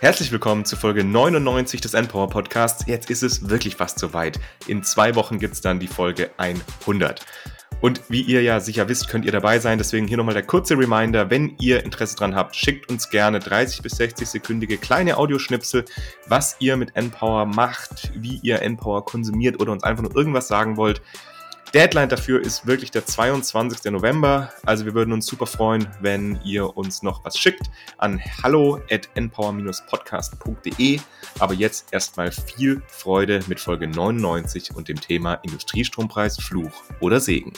Herzlich willkommen zu Folge 99 des Endpower Podcasts. Jetzt ist es wirklich fast soweit. In zwei Wochen gibt es dann die Folge 100. Und wie ihr ja sicher wisst, könnt ihr dabei sein. Deswegen hier nochmal der kurze Reminder. Wenn ihr Interesse dran habt, schickt uns gerne 30 bis 60 sekündige kleine Audioschnipsel, was ihr mit Endpower macht, wie ihr Endpower konsumiert oder uns einfach nur irgendwas sagen wollt. Deadline dafür ist wirklich der 22. November. Also wir würden uns super freuen, wenn ihr uns noch was schickt an hallo at npower-podcast.de. Aber jetzt erstmal viel Freude mit Folge 99 und dem Thema Industriestrompreis, Fluch oder Segen.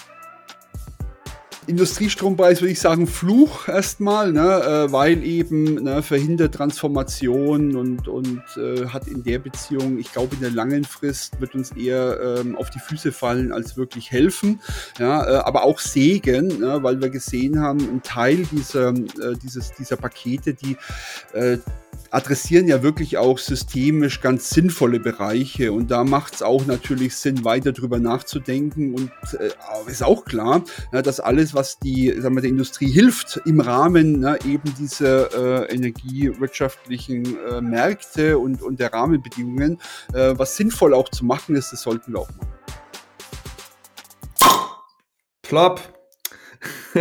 Industriestrompreis würde ich sagen Fluch erstmal, ne, äh, weil eben ne, verhindert Transformation und, und äh, hat in der Beziehung, ich glaube in der langen Frist wird uns eher ähm, auf die Füße fallen als wirklich helfen, ja, äh, aber auch Segen, ne, weil wir gesehen haben, ein Teil dieser, äh, dieses, dieser Pakete, die äh, adressieren ja wirklich auch systemisch ganz sinnvolle Bereiche und da macht es auch natürlich Sinn, weiter drüber nachzudenken und äh, ist auch klar, ja, dass alles, was die sagen wir, der Industrie hilft, im Rahmen na, eben dieser äh, energiewirtschaftlichen äh, Märkte und, und der Rahmenbedingungen, äh, was sinnvoll auch zu machen ist, das sollten wir auch machen. Plop.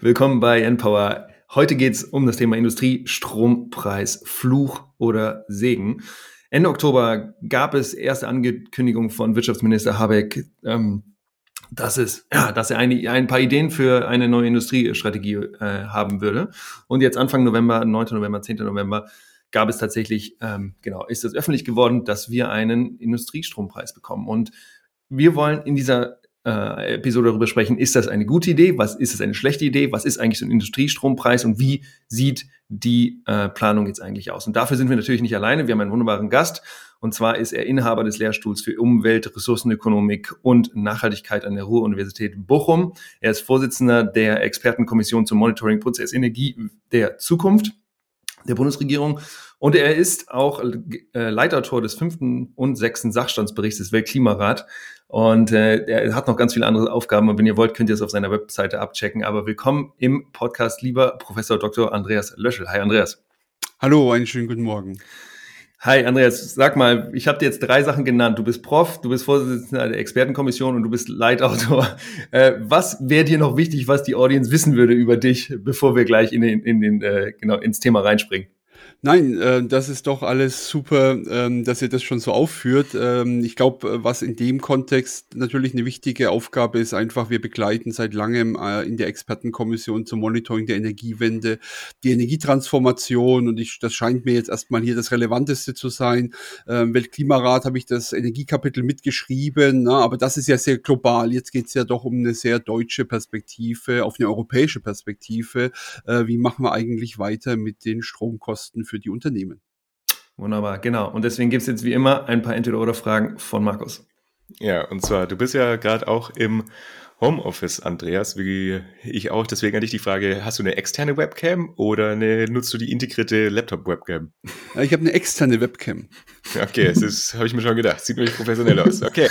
Willkommen bei Npower Heute geht es um das Thema Industrie, Strompreis, Fluch oder Segen. Ende Oktober gab es erste Ankündigungen von Wirtschaftsminister Habeck, ähm, dass, es, ja, dass er eine, ein paar Ideen für eine neue Industriestrategie äh, haben würde. Und jetzt Anfang November, 9. November, 10. November, gab es tatsächlich, ähm, genau, ist es öffentlich geworden, dass wir einen Industriestrompreis bekommen. Und wir wollen in dieser äh, Episode darüber sprechen, ist das eine gute Idee, was ist es eine schlechte Idee, was ist eigentlich so ein Industriestrompreis und wie sieht die äh, Planung jetzt eigentlich aus. Und dafür sind wir natürlich nicht alleine, wir haben einen wunderbaren Gast und zwar ist er Inhaber des Lehrstuhls für Umwelt, Ressourcenökonomik und Nachhaltigkeit an der Ruhr-Universität Bochum. Er ist Vorsitzender der Expertenkommission zum Monitoring-Prozess Energie der Zukunft der Bundesregierung. Und er ist auch äh, Leitautor des fünften und sechsten Sachstandsberichts des Weltklimarat. Und äh, er hat noch ganz viele andere Aufgaben. Und wenn ihr wollt, könnt ihr es auf seiner Webseite abchecken. Aber willkommen im Podcast, lieber Professor Dr. Andreas Löschel. Hi, Andreas. Hallo, einen schönen guten Morgen. Hi, Andreas, sag mal, ich habe dir jetzt drei Sachen genannt. Du bist Prof, du bist Vorsitzender der Expertenkommission und du bist Leitautor. Äh, was wäre dir noch wichtig, was die Audience wissen würde über dich, bevor wir gleich in den, in den, äh, genau, ins Thema reinspringen? Nein, äh, das ist doch alles super, ähm, dass ihr das schon so aufführt. Ähm, ich glaube, äh, was in dem Kontext natürlich eine wichtige Aufgabe ist, einfach, wir begleiten seit langem äh, in der Expertenkommission zum Monitoring der Energiewende die Energietransformation und ich, das scheint mir jetzt erstmal hier das Relevanteste zu sein. Ähm, Weltklimarat habe ich das Energiekapitel mitgeschrieben, na, aber das ist ja sehr global. Jetzt geht es ja doch um eine sehr deutsche Perspektive, auf eine europäische Perspektive. Äh, wie machen wir eigentlich weiter mit den Stromkosten für die Unternehmen. Wunderbar, genau. Und deswegen gibt es jetzt wie immer ein paar Entweder-Oder-Fragen von Markus. Ja, und zwar, du bist ja gerade auch im Homeoffice, Andreas, wie ich auch. Deswegen an dich die Frage, hast du eine externe Webcam oder eine, nutzt du die integrierte Laptop-Webcam? Ich habe eine externe Webcam. Okay, das habe ich mir schon gedacht. Sieht nämlich professionell aus. Okay.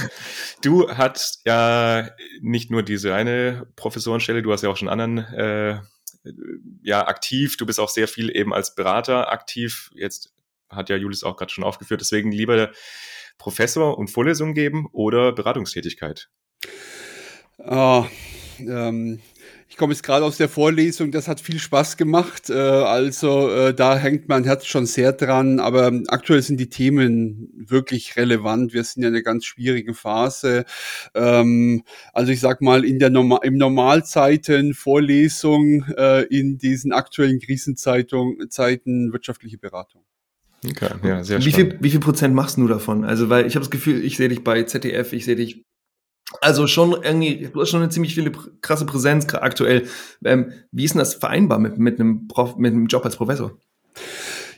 Du hast ja nicht nur diese eine Professorenstelle, du hast ja auch schon anderen äh, ja aktiv. Du bist auch sehr viel eben als Berater aktiv. Jetzt hat ja Julius auch gerade schon aufgeführt. Deswegen lieber Professor und Vorlesungen geben oder Beratungstätigkeit? Oh, ähm, ich komme jetzt gerade aus der Vorlesung, das hat viel Spaß gemacht. Äh, also äh, da hängt mein Herz schon sehr dran. Aber aktuell sind die Themen wirklich relevant. Wir sind ja in einer ganz schwierigen Phase. Ähm, also ich sag mal, in der Norma im Normalzeiten Vorlesung, äh, in diesen aktuellen Krisenzeiten wirtschaftliche Beratung. Okay, ja, sehr wie viel, wie viel Prozent machst du davon? Also, weil ich habe das Gefühl, ich sehe dich bei ZDF, ich sehe dich also schon irgendwie, du hast schon eine ziemlich viele krasse Präsenz aktuell. Ähm, wie ist denn das vereinbar mit, mit, einem Prof, mit einem Job als Professor?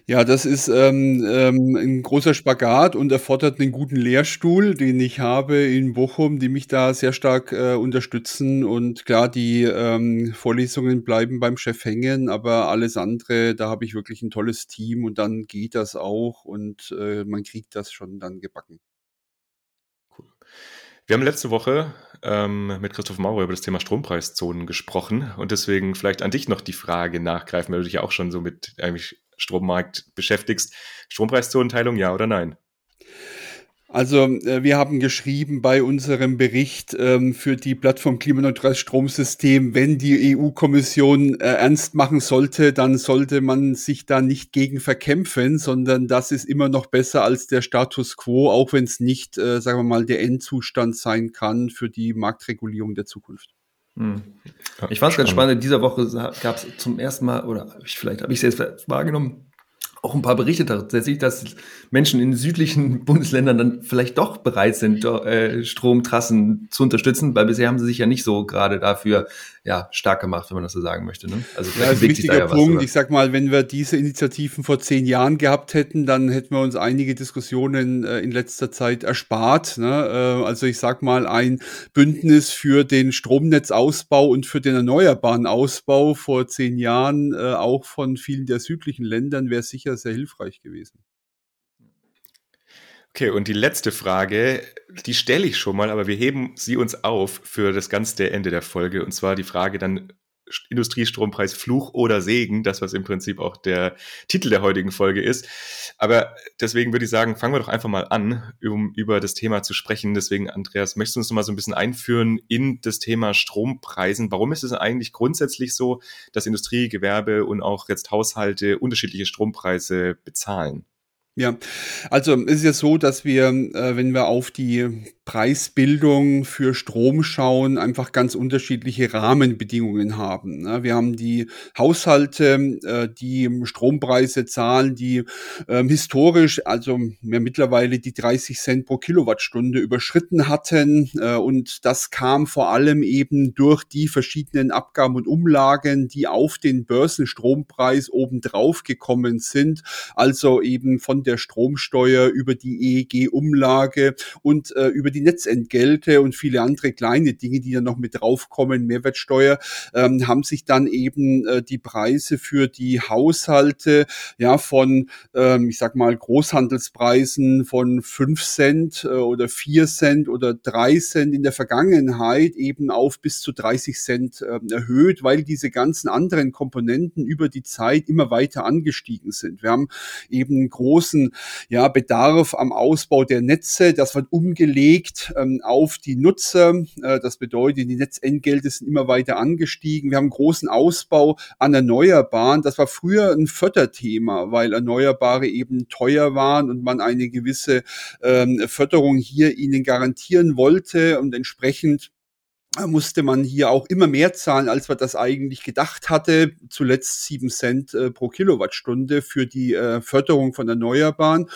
Ja, das ist ähm, ähm, ein großer Spagat und erfordert einen guten Lehrstuhl, den ich habe in Bochum, die mich da sehr stark äh, unterstützen. Und klar, die ähm, Vorlesungen bleiben beim Chef hängen, aber alles andere, da habe ich wirklich ein tolles Team und dann geht das auch und äh, man kriegt das schon dann gebacken. Wir haben letzte Woche ähm, mit Christoph Maurer über das Thema Strompreiszonen gesprochen und deswegen vielleicht an dich noch die Frage nachgreifen, weil du dich ja auch schon so mit eigentlich Strommarkt beschäftigst. Strompreiszuteilung, ja oder nein? Also äh, wir haben geschrieben bei unserem Bericht ähm, für die Plattform Klimaneutrales Stromsystem, wenn die EU-Kommission äh, ernst machen sollte, dann sollte man sich da nicht gegen verkämpfen, sondern das ist immer noch besser als der Status quo, auch wenn es nicht, äh, sagen wir mal, der Endzustand sein kann für die Marktregulierung der Zukunft. Hm. Ich fand es ganz spannend. In dieser Woche gab es zum ersten Mal, oder vielleicht habe ich es jetzt wahrgenommen, auch ein paar Berichte tatsächlich, dass Menschen in südlichen Bundesländern dann vielleicht doch bereit sind, äh, Stromtrassen zu unterstützen, weil bisher haben sie sich ja nicht so gerade dafür ja, stark gemacht, wenn man das so sagen möchte. Ne? Also ja, das ist ein wichtiger ja Punkt. Was, ich sag mal, wenn wir diese Initiativen vor zehn Jahren gehabt hätten, dann hätten wir uns einige Diskussionen äh, in letzter Zeit erspart. Ne? Äh, also ich sag mal, ein Bündnis für den Stromnetzausbau und für den erneuerbaren Ausbau vor zehn Jahren, äh, auch von vielen der südlichen Ländern, wäre sicher sehr hilfreich gewesen. Okay, und die letzte Frage, die stelle ich schon mal, aber wir heben sie uns auf für das ganze Ende der Folge. Und zwar die Frage dann Industriestrompreis Fluch oder Segen, das was im Prinzip auch der Titel der heutigen Folge ist. Aber deswegen würde ich sagen, fangen wir doch einfach mal an, um über das Thema zu sprechen. Deswegen, Andreas, möchtest du uns noch mal so ein bisschen einführen in das Thema Strompreisen? Warum ist es eigentlich grundsätzlich so, dass Industrie, Gewerbe und auch jetzt Haushalte unterschiedliche Strompreise bezahlen? Ja, also es ist ja so, dass wir, äh, wenn wir auf die Preisbildung für Strom schauen, einfach ganz unterschiedliche Rahmenbedingungen haben. Ne? Wir haben die Haushalte, äh, die Strompreise zahlen, die ähm, historisch, also mittlerweile die 30 Cent pro Kilowattstunde überschritten hatten. Äh, und das kam vor allem eben durch die verschiedenen Abgaben und Umlagen, die auf den Börsenstrompreis obendrauf gekommen sind. Also eben von der Stromsteuer über die EEG-Umlage und äh, über die die Netzentgelte und viele andere kleine Dinge, die dann noch mit draufkommen, Mehrwertsteuer, ähm, haben sich dann eben äh, die Preise für die Haushalte ja von, ähm, ich sag mal, Großhandelspreisen von fünf Cent äh, oder vier Cent oder drei Cent in der Vergangenheit eben auf bis zu 30 Cent äh, erhöht, weil diese ganzen anderen Komponenten über die Zeit immer weiter angestiegen sind. Wir haben eben großen ja, Bedarf am Ausbau der Netze, das wird umgelegt gelegt ähm, auf die Nutzer. Äh, das bedeutet, die Netzentgelte sind immer weiter angestiegen. Wir haben großen Ausbau an Erneuerbaren. Das war früher ein Förderthema, weil Erneuerbare eben teuer waren und man eine gewisse ähm, Förderung hier ihnen garantieren wollte und entsprechend musste man hier auch immer mehr zahlen, als man das eigentlich gedacht hatte. Zuletzt sieben Cent äh, pro Kilowattstunde für die äh, Förderung von Erneuerbaren.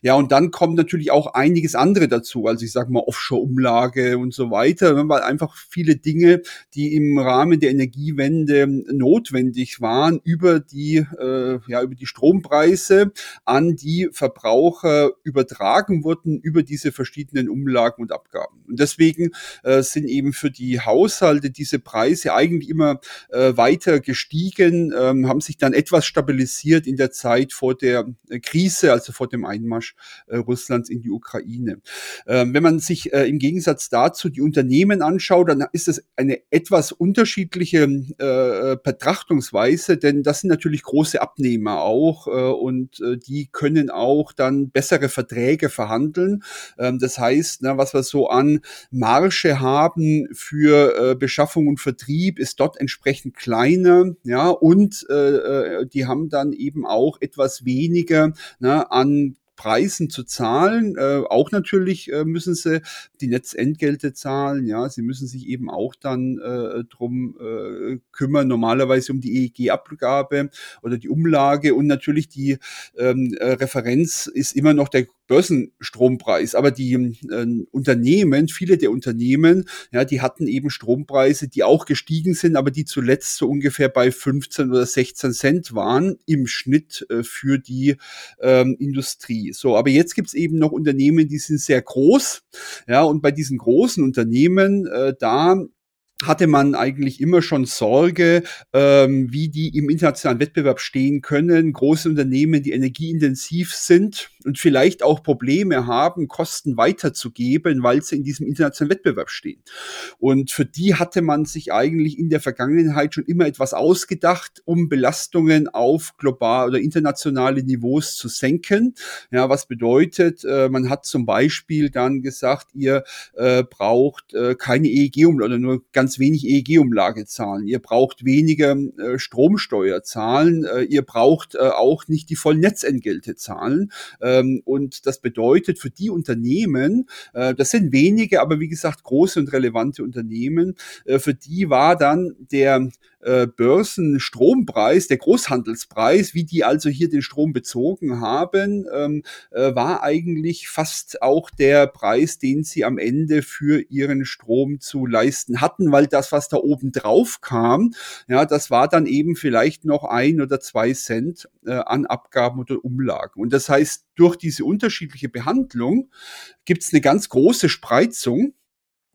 Ja, und dann kommt natürlich auch einiges andere dazu. Also ich sage mal Offshore-Umlage und so weiter, weil einfach viele Dinge, die im Rahmen der Energiewende notwendig waren, über die, äh, ja, über die Strompreise an die Verbraucher übertragen wurden, über diese verschiedenen Umlagen und Abgaben. Und deswegen äh, sind eben für die die Haushalte diese Preise eigentlich immer äh, weiter gestiegen, ähm, haben sich dann etwas stabilisiert in der Zeit vor der äh, Krise, also vor dem Einmarsch äh, Russlands in die Ukraine. Ähm, wenn man sich äh, im Gegensatz dazu die Unternehmen anschaut, dann ist es eine etwas unterschiedliche äh, Betrachtungsweise, denn das sind natürlich große Abnehmer auch äh, und äh, die können auch dann bessere Verträge verhandeln. Ähm, das heißt, na, was wir so an Marge haben für äh, Beschaffung und Vertrieb ist dort entsprechend kleiner, ja, und äh, äh die haben dann eben auch etwas weniger ne, an Preisen zu zahlen. Äh, auch natürlich äh, müssen sie die Netzentgelte zahlen. Ja, sie müssen sich eben auch dann äh, drum äh, kümmern, normalerweise um die EEG-Abgabe oder die Umlage und natürlich die ähm, äh, Referenz ist immer noch der Börsenstrompreis. Aber die äh, Unternehmen, viele der Unternehmen, ja, die hatten eben Strompreise, die auch gestiegen sind, aber die zuletzt so ungefähr bei 15 oder 16 Cent waren im Schnitt äh, für die ähm, Industrie. So, aber jetzt gibt's eben noch Unternehmen, die sind sehr groß. Ja, und bei diesen großen Unternehmen, äh, da hatte man eigentlich immer schon Sorge, ähm, wie die im internationalen Wettbewerb stehen können. Große Unternehmen, die energieintensiv sind und vielleicht auch Probleme haben, Kosten weiterzugeben, weil sie in diesem internationalen Wettbewerb stehen. Und für die hatte man sich eigentlich in der Vergangenheit schon immer etwas ausgedacht, um Belastungen auf global oder internationale Niveaus zu senken. Ja, was bedeutet, äh, man hat zum Beispiel dann gesagt, ihr äh, braucht äh, keine EEG oder nur ganz ganz wenig EEG-Umlage zahlen. Ihr braucht weniger äh, Stromsteuer zahlen. Äh, ihr braucht äh, auch nicht die vollen Netzentgelte zahlen. Ähm, und das bedeutet für die Unternehmen, äh, das sind wenige, aber wie gesagt große und relevante Unternehmen, äh, für die war dann der äh, Börsenstrompreis, der Großhandelspreis, wie die also hier den Strom bezogen haben, ähm, äh, war eigentlich fast auch der Preis, den sie am Ende für ihren Strom zu leisten hatten, weil das, was da oben drauf kam, ja, das war dann eben vielleicht noch ein oder zwei Cent äh, an Abgaben oder Umlagen. Und das heißt, durch diese unterschiedliche Behandlung gibt es eine ganz große Spreizung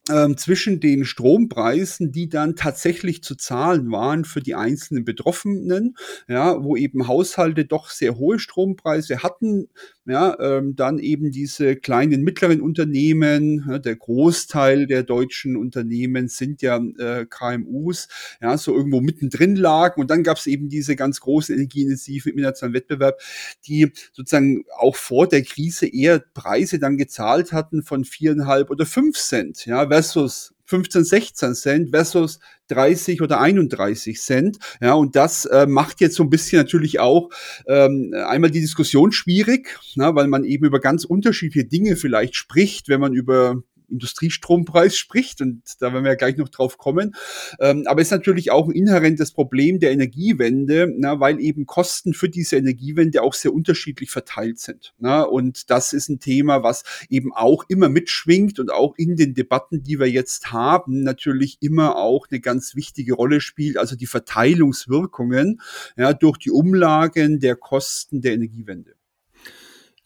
ähm, zwischen den Strompreisen, die dann tatsächlich zu zahlen waren für die einzelnen Betroffenen, ja, wo eben Haushalte doch sehr hohe Strompreise hatten, ja, ähm, dann eben diese kleinen mittleren Unternehmen, ja, der Großteil der deutschen Unternehmen sind ja äh, KMUs, ja, so irgendwo mittendrin lagen und dann gab es eben diese ganz großen energieintensiven internationalen Wettbewerb, die sozusagen auch vor der Krise eher Preise dann gezahlt hatten von viereinhalb oder fünf Cent, ja, versus 15, 16 Cent versus 30 oder 31 Cent. Ja, und das äh, macht jetzt so ein bisschen natürlich auch ähm, einmal die Diskussion schwierig, na, weil man eben über ganz unterschiedliche Dinge vielleicht spricht, wenn man über Industriestrompreis spricht und da werden wir ja gleich noch drauf kommen. Ähm, aber es ist natürlich auch ein inhärentes Problem der Energiewende, na, weil eben Kosten für diese Energiewende auch sehr unterschiedlich verteilt sind. Na, und das ist ein Thema, was eben auch immer mitschwingt und auch in den Debatten, die wir jetzt haben, natürlich immer auch eine ganz wichtige Rolle spielt, also die Verteilungswirkungen ja, durch die Umlagen der Kosten der Energiewende.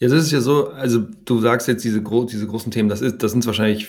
Ja, das ist ja so, also du sagst jetzt diese, gro diese großen Themen, das, ist, das sind wahrscheinlich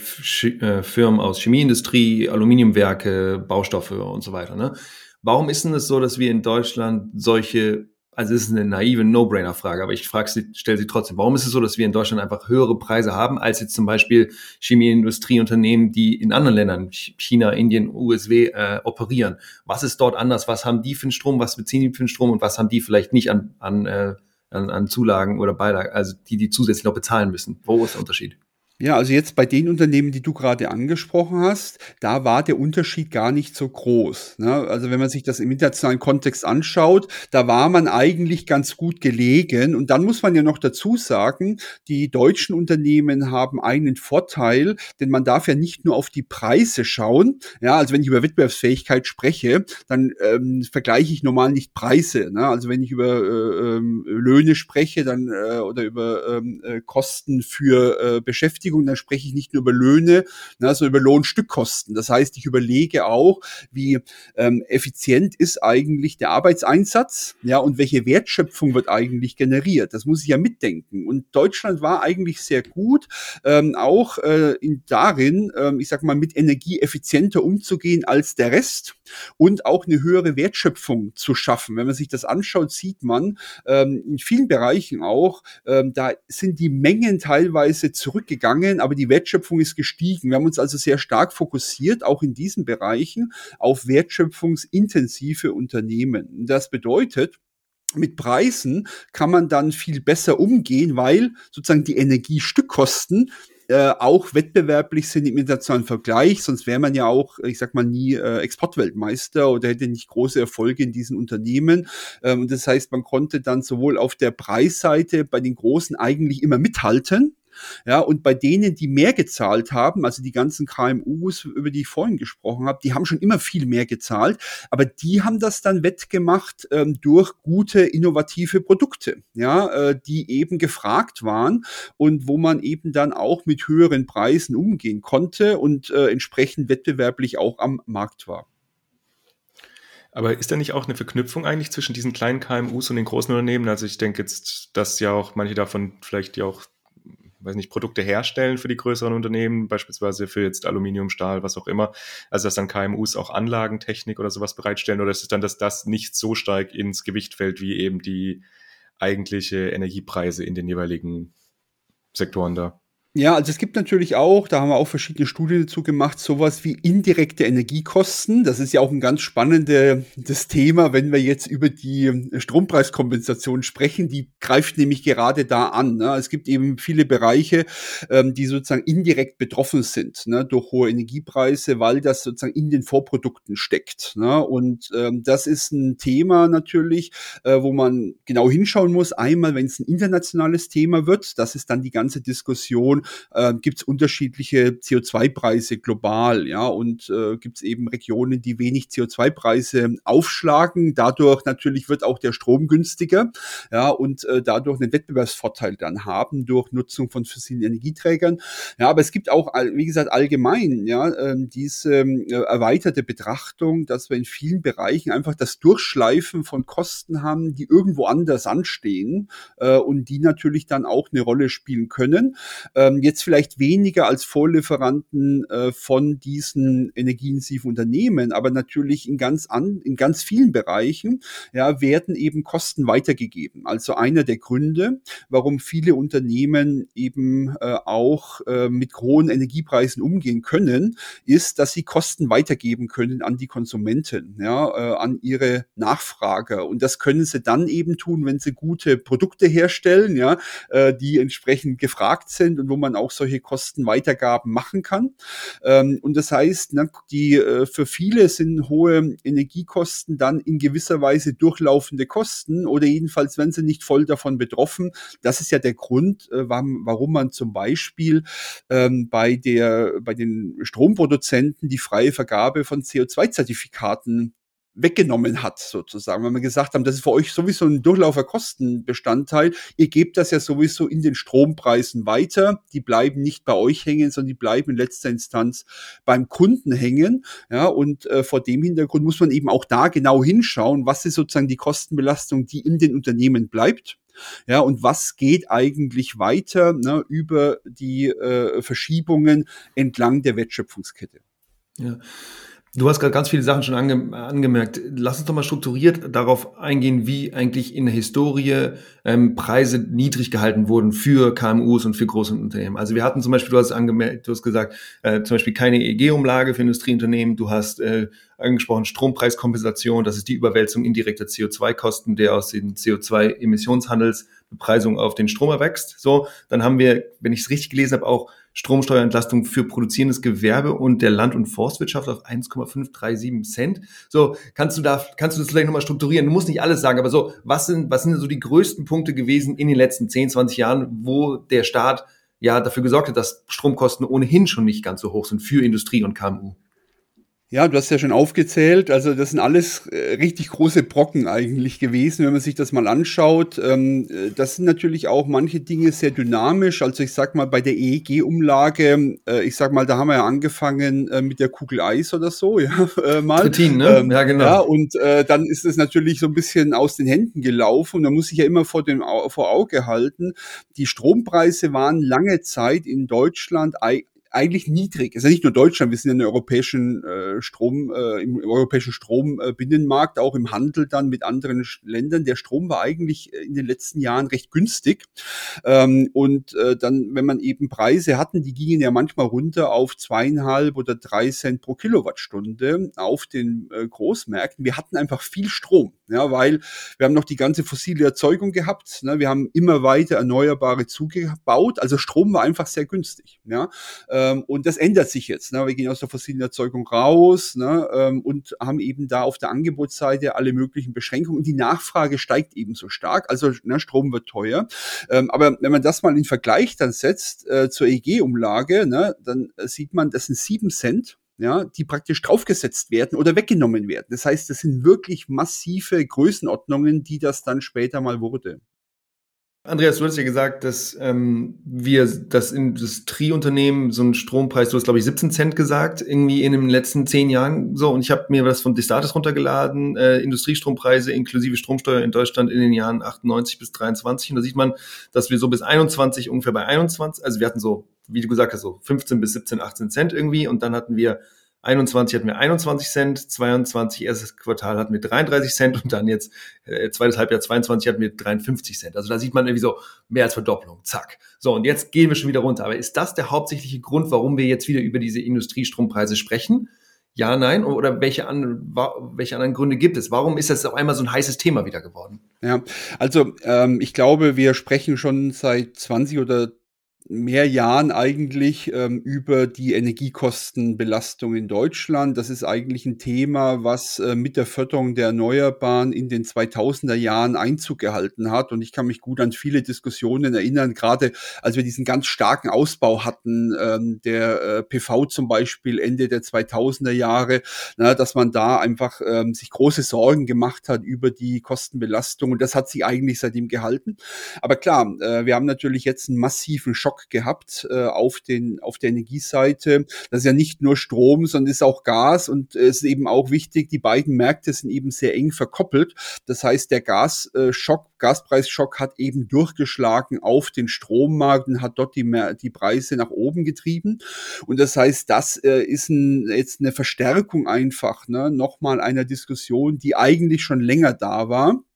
äh, Firmen aus Chemieindustrie, Aluminiumwerke, Baustoffe und so weiter. Ne? Warum ist denn es so, dass wir in Deutschland solche, also es ist eine naive No-Brainer-Frage, aber ich frage sie, stelle sie trotzdem, warum ist es so, dass wir in Deutschland einfach höhere Preise haben, als jetzt zum Beispiel Chemieindustrieunternehmen, die in anderen Ländern, China, Indien, USW, äh, operieren? Was ist dort anders? Was haben die für einen Strom? Was beziehen die für einen Strom? Und was haben die vielleicht nicht an, an äh, an, an Zulagen oder Beilagen, also die die zusätzlich noch bezahlen müssen. Wo ist der Unterschied? Ja, also jetzt bei den Unternehmen, die du gerade angesprochen hast, da war der Unterschied gar nicht so groß. Ne? Also wenn man sich das im internationalen Kontext anschaut, da war man eigentlich ganz gut gelegen. Und dann muss man ja noch dazu sagen, die deutschen Unternehmen haben einen Vorteil, denn man darf ja nicht nur auf die Preise schauen. Ja, also wenn ich über Wettbewerbsfähigkeit spreche, dann ähm, vergleiche ich normal nicht Preise. Ne? Also wenn ich über äh, ähm, Löhne spreche, dann äh, oder über ähm, äh, Kosten für äh, Beschäftigung Beschäftigung, dann spreche ich nicht nur über Löhne, ne, sondern über Lohnstückkosten. Das heißt, ich überlege auch, wie ähm, effizient ist eigentlich der Arbeitseinsatz, ja, und welche Wertschöpfung wird eigentlich generiert. Das muss ich ja mitdenken. Und Deutschland war eigentlich sehr gut, ähm, auch äh, in, darin, ähm, ich sag mal, mit Energie effizienter umzugehen als der Rest und auch eine höhere Wertschöpfung zu schaffen. Wenn man sich das anschaut, sieht man ähm, in vielen Bereichen auch, ähm, da sind die Mengen teilweise zurückgegangen gegangen, aber die Wertschöpfung ist gestiegen. Wir haben uns also sehr stark fokussiert, auch in diesen Bereichen, auf wertschöpfungsintensive Unternehmen. Das bedeutet, mit Preisen kann man dann viel besser umgehen, weil sozusagen die Energiestückkosten äh, auch wettbewerblich sind im internationalen Vergleich, sonst wäre man ja auch, ich sag mal, nie äh, Exportweltmeister oder hätte nicht große Erfolge in diesen Unternehmen. Ähm, das heißt, man konnte dann sowohl auf der Preisseite bei den Großen eigentlich immer mithalten, ja, und bei denen, die mehr gezahlt haben, also die ganzen KMUs, über die ich vorhin gesprochen habe, die haben schon immer viel mehr gezahlt, aber die haben das dann wettgemacht ähm, durch gute, innovative Produkte, ja, äh, die eben gefragt waren und wo man eben dann auch mit höheren Preisen umgehen konnte und äh, entsprechend wettbewerblich auch am Markt war. Aber ist da nicht auch eine Verknüpfung eigentlich zwischen diesen kleinen KMUs und den großen Unternehmen? Also ich denke jetzt, dass ja auch manche davon vielleicht ja auch weiß nicht, Produkte herstellen für die größeren Unternehmen, beispielsweise für jetzt Aluminium, Stahl, was auch immer. Also dass dann KMUs auch Anlagentechnik oder sowas bereitstellen oder ist es dann, dass das nicht so stark ins Gewicht fällt wie eben die eigentliche Energiepreise in den jeweiligen Sektoren da? Ja, also es gibt natürlich auch, da haben wir auch verschiedene Studien dazu gemacht, sowas wie indirekte Energiekosten. Das ist ja auch ein ganz spannendes Thema, wenn wir jetzt über die Strompreiskompensation sprechen. Die greift nämlich gerade da an. Ne? Es gibt eben viele Bereiche, ähm, die sozusagen indirekt betroffen sind ne? durch hohe Energiepreise, weil das sozusagen in den Vorprodukten steckt. Ne? Und ähm, das ist ein Thema natürlich, äh, wo man genau hinschauen muss. Einmal, wenn es ein internationales Thema wird, das ist dann die ganze Diskussion, äh, gibt es unterschiedliche CO2-Preise global, ja, und äh, gibt es eben Regionen, die wenig CO2-Preise aufschlagen. Dadurch natürlich wird auch der Strom günstiger, ja, und äh, dadurch einen Wettbewerbsvorteil dann haben durch Nutzung von fossilen Energieträgern. Ja, aber es gibt auch, wie gesagt, allgemein, ja, äh, diese äh, erweiterte Betrachtung, dass wir in vielen Bereichen einfach das Durchschleifen von Kosten haben, die irgendwo anders anstehen äh, und die natürlich dann auch eine Rolle spielen können. Äh, ähm, jetzt vielleicht weniger als Vorlieferanten äh, von diesen energieintensiven Unternehmen, aber natürlich in ganz an, in ganz vielen Bereichen, ja, werden eben Kosten weitergegeben. Also einer der Gründe, warum viele Unternehmen eben äh, auch äh, mit hohen Energiepreisen umgehen können, ist, dass sie Kosten weitergeben können an die Konsumenten, ja, äh, an ihre Nachfrager. Und das können sie dann eben tun, wenn sie gute Produkte herstellen, ja, äh, die entsprechend gefragt sind und wo man auch solche Kostenweitergaben machen kann. Ähm, und das heißt, ne, die äh, für viele sind hohe Energiekosten dann in gewisser Weise durchlaufende Kosten oder jedenfalls, wenn sie nicht voll davon betroffen. Das ist ja der Grund, äh, warum man zum Beispiel ähm, bei der bei den Stromproduzenten die freie Vergabe von CO2-Zertifikaten weggenommen hat, sozusagen. Wenn wir gesagt haben, das ist für euch sowieso ein Durchlauferkostenbestandteil, ihr gebt das ja sowieso in den Strompreisen weiter, die bleiben nicht bei euch hängen, sondern die bleiben in letzter Instanz beim Kunden hängen. Ja, und äh, vor dem Hintergrund muss man eben auch da genau hinschauen, was ist sozusagen die Kostenbelastung, die in den Unternehmen bleibt. Ja, und was geht eigentlich weiter ne, über die äh, Verschiebungen entlang der Wertschöpfungskette? Ja. Du hast gerade ganz viele Sachen schon ange angemerkt. Lass uns doch mal strukturiert darauf eingehen, wie eigentlich in der Historie ähm, Preise niedrig gehalten wurden für KMUs und für große Unternehmen. Also wir hatten zum Beispiel, du hast angemerkt, du hast gesagt, äh, zum Beispiel keine EEG-Umlage für Industrieunternehmen. Du hast äh, angesprochen Strompreiskompensation. Das ist die Überwälzung indirekter CO2-Kosten, der aus den CO2-Emissionshandelsbepreisungen auf den Strom erwächst. So, dann haben wir, wenn ich es richtig gelesen habe, auch Stromsteuerentlastung für produzierendes Gewerbe und der Land- und Forstwirtschaft auf 1,537 Cent. So, kannst du da, kannst du das vielleicht nochmal strukturieren? Du musst nicht alles sagen, aber so, was sind, was sind so die größten Punkte gewesen in den letzten 10, 20 Jahren, wo der Staat ja dafür gesorgt hat, dass Stromkosten ohnehin schon nicht ganz so hoch sind für Industrie und KMU? Ja, du hast ja schon aufgezählt. Also das sind alles äh, richtig große Brocken eigentlich gewesen, wenn man sich das mal anschaut. Ähm, äh, das sind natürlich auch manche Dinge sehr dynamisch. Also ich sag mal bei der EEG-Umlage, äh, ich sag mal, da haben wir ja angefangen äh, mit der Kugel Eis oder so, ja mal. Trittin, ne? Ähm, ja, genau. Ja, und dann ist es natürlich so ein bisschen aus den Händen gelaufen. Und da muss ich ja immer vor dem vor Auge halten. Die Strompreise waren lange Zeit in Deutschland eigentlich niedrig. Es ist ja nicht nur Deutschland, wir sind ja in europäischen äh, Strom, äh, im europäischen Strombinnenmarkt, äh, auch im Handel dann mit anderen Ländern. Der Strom war eigentlich äh, in den letzten Jahren recht günstig. Ähm, und äh, dann, wenn man eben Preise hatten, die gingen ja manchmal runter auf zweieinhalb oder drei Cent pro Kilowattstunde auf den äh, Großmärkten. Wir hatten einfach viel Strom, ja, weil wir haben noch die ganze fossile Erzeugung gehabt. Ne? Wir haben immer weiter Erneuerbare zugebaut. Also Strom war einfach sehr günstig. Ja. Äh, ähm, und das ändert sich jetzt. Ne? Wir gehen aus der fossilen Erzeugung raus ne? ähm, und haben eben da auf der Angebotsseite alle möglichen Beschränkungen. Und die Nachfrage steigt eben so stark. Also ne, Strom wird teuer. Ähm, aber wenn man das mal in Vergleich dann setzt äh, zur EG-Umlage, ne, dann sieht man, das sind sieben Cent ja, die praktisch draufgesetzt werden oder weggenommen werden. Das heißt, das sind wirklich massive Größenordnungen, die das dann später mal wurde. Andreas, du hast ja gesagt, dass ähm, wir das Industrieunternehmen so einen Strompreis, du hast glaube ich 17 Cent gesagt, irgendwie in den letzten zehn Jahren so. Und ich habe mir das von Destatis runtergeladen, äh, Industriestrompreise inklusive Stromsteuer in Deutschland in den Jahren 98 bis 23. Und da sieht man, dass wir so bis 21 ungefähr bei 21, also wir hatten so, wie du gesagt hast, so 15 bis 17, 18 Cent irgendwie. Und dann hatten wir 21 hatten wir 21 Cent, 22 erstes Quartal hatten wir 33 Cent und dann jetzt äh, zweites Halbjahr 22 hatten wir 53 Cent. Also da sieht man irgendwie so mehr als Verdopplung. Zack. So, und jetzt gehen wir schon wieder runter. Aber ist das der hauptsächliche Grund, warum wir jetzt wieder über diese Industriestrompreise sprechen? Ja, nein? Oder welche, an, welche anderen Gründe gibt es? Warum ist das auf einmal so ein heißes Thema wieder geworden? Ja, also ähm, ich glaube, wir sprechen schon seit 20 oder mehr Jahren eigentlich ähm, über die Energiekostenbelastung in Deutschland. Das ist eigentlich ein Thema, was äh, mit der Förderung der Erneuerbaren in den 2000er Jahren Einzug gehalten hat. Und ich kann mich gut an viele Diskussionen erinnern, gerade als wir diesen ganz starken Ausbau hatten, ähm, der äh, PV zum Beispiel Ende der 2000er Jahre, na, dass man da einfach ähm, sich große Sorgen gemacht hat über die Kostenbelastung. Und das hat sich eigentlich seitdem gehalten. Aber klar, äh, wir haben natürlich jetzt einen massiven Schock gehabt äh, auf, den, auf der Energieseite. Das ist ja nicht nur Strom, sondern ist auch Gas und es ist eben auch wichtig, die beiden Märkte sind eben sehr eng verkoppelt. Das heißt, der Gasschock, Gaspreisschock hat eben durchgeschlagen auf den Strommarkt und hat dort die, die Preise nach oben getrieben. Und das heißt, das äh, ist ein, jetzt eine Verstärkung einfach, ne, nochmal einer Diskussion, die eigentlich schon länger da war äh,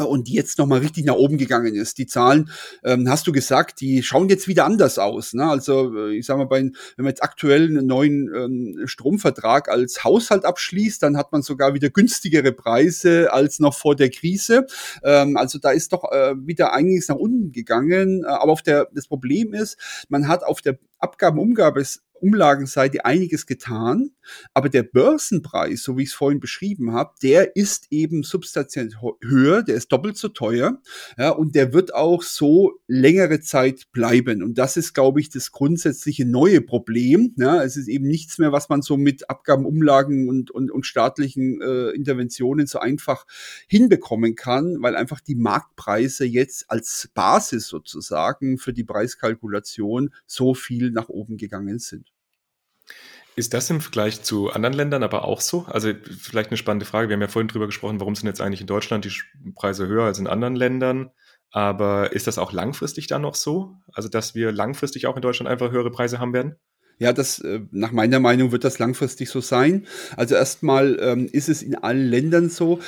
und die jetzt nochmal richtig nach oben gegangen ist. Die Zahlen, ähm, hast du gesagt, die schauen jetzt wieder anders aus. Ne? Also äh, ich sage mal, bei, wenn man jetzt aktuell einen neuen ähm, Stromvertrag als Haushalt abschließt, dann hat man sogar wieder günstigere Preise als noch vor der Krise. Ähm, also da ist doch äh, wieder einiges nach unten gegangen. Äh, aber auf der, das Problem ist, man hat auf der Abgabenumgabe Umlagenseite einiges getan, aber der Börsenpreis, so wie ich es vorhin beschrieben habe, der ist eben substanziell höher, der ist doppelt so teuer ja, und der wird auch so längere Zeit bleiben. Und das ist, glaube ich, das grundsätzliche neue Problem. Ja. Es ist eben nichts mehr, was man so mit Abgaben, Umlagen und, und, und staatlichen äh, Interventionen so einfach hinbekommen kann, weil einfach die Marktpreise jetzt als Basis sozusagen für die Preiskalkulation so viel nach oben gegangen sind. Ist das im Vergleich zu anderen Ländern aber auch so? Also vielleicht eine spannende Frage. Wir haben ja vorhin drüber gesprochen, warum sind jetzt eigentlich in Deutschland die Preise höher als in anderen Ländern? Aber ist das auch langfristig dann noch so? Also dass wir langfristig auch in Deutschland einfach höhere Preise haben werden? Ja, das äh, nach meiner Meinung wird das langfristig so sein. Also erstmal ähm, ist es in allen Ländern so,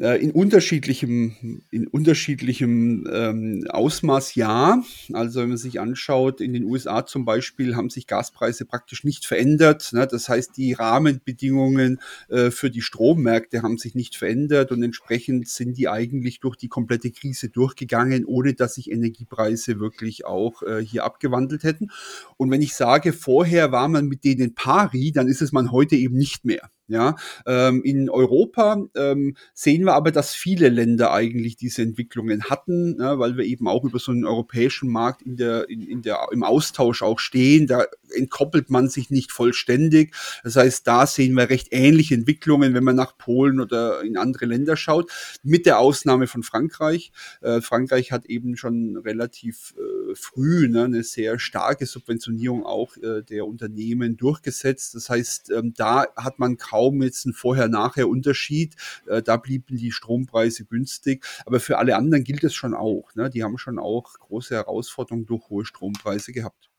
äh, in unterschiedlichem, in unterschiedlichem ähm, Ausmaß ja. Also wenn man sich anschaut, in den USA zum Beispiel haben sich Gaspreise praktisch nicht verändert. Ne? Das heißt, die Rahmenbedingungen äh, für die Strommärkte haben sich nicht verändert und entsprechend sind die eigentlich durch die komplette Krise durchgegangen, ohne dass sich Energiepreise wirklich auch äh, hier abgewandelt hätten. Und wenn ich sage, vorher vorher war man mit denen pari, dann ist es man heute eben nicht mehr. Ja, ähm, in Europa ähm, sehen wir aber, dass viele Länder eigentlich diese Entwicklungen hatten, ne, weil wir eben auch über so einen europäischen Markt in der, in, in der, im Austausch auch stehen. Da entkoppelt man sich nicht vollständig. Das heißt, da sehen wir recht ähnliche Entwicklungen, wenn man nach Polen oder in andere Länder schaut, mit der Ausnahme von Frankreich. Äh, Frankreich hat eben schon relativ äh, früh ne, eine sehr starke Subventionierung auch äh, der Unternehmen durchgesetzt. Das heißt, ähm, da hat man kaum kaum jetzt ein Vorher-Nachher-Unterschied. Äh, da blieben die Strompreise günstig. Aber für alle anderen gilt es schon auch. Ne? Die haben schon auch große Herausforderungen durch hohe Strompreise gehabt.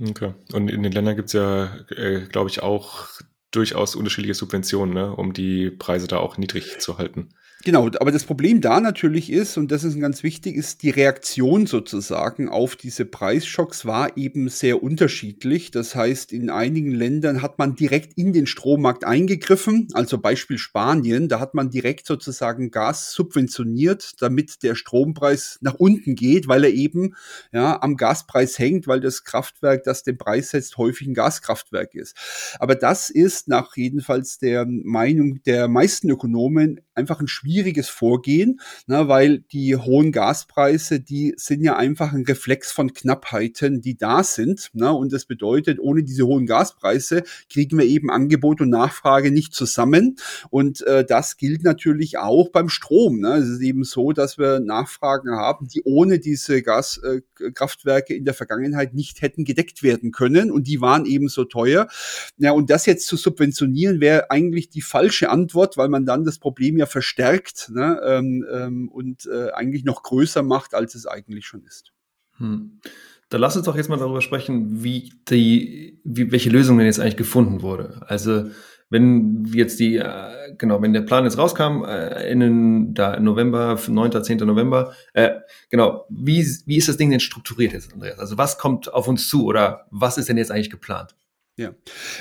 Okay. Und in den Ländern gibt es ja, äh, glaube ich, auch durchaus unterschiedliche Subventionen, ne? um die Preise da auch niedrig zu halten. Genau, aber das Problem da natürlich ist, und das ist ganz wichtig, ist die Reaktion sozusagen auf diese Preisschocks war eben sehr unterschiedlich. Das heißt, in einigen Ländern hat man direkt in den Strommarkt eingegriffen, also Beispiel Spanien, da hat man direkt sozusagen Gas subventioniert, damit der Strompreis nach unten geht, weil er eben ja, am Gaspreis hängt, weil das Kraftwerk, das den Preis setzt, häufig ein Gaskraftwerk ist. Aber das ist nach jedenfalls der Meinung der meisten Ökonomen einfach ein schwieriges schwieriges Vorgehen, ne, weil die hohen Gaspreise, die sind ja einfach ein Reflex von Knappheiten, die da sind. Ne, und das bedeutet, ohne diese hohen Gaspreise kriegen wir eben Angebot und Nachfrage nicht zusammen. Und äh, das gilt natürlich auch beim Strom. Ne. Es ist eben so, dass wir Nachfragen haben, die ohne diese Gaskraftwerke äh, in der Vergangenheit nicht hätten gedeckt werden können. Und die waren eben so teuer. Ja, und das jetzt zu subventionieren wäre eigentlich die falsche Antwort, weil man dann das Problem ja verstärkt ne, ähm, ähm, und äh, eigentlich noch größer macht, als es eigentlich schon ist. Hm. Da lass uns doch jetzt mal darüber sprechen, wie die, wie, welche Lösung denn jetzt eigentlich gefunden wurde. Also wenn jetzt die, äh, genau, wenn der Plan jetzt rauskam, äh, in da November, 9., 10. November, äh, genau, wie, wie ist das Ding denn strukturiert jetzt, Andreas? Also was kommt auf uns zu oder was ist denn jetzt eigentlich geplant? Ja,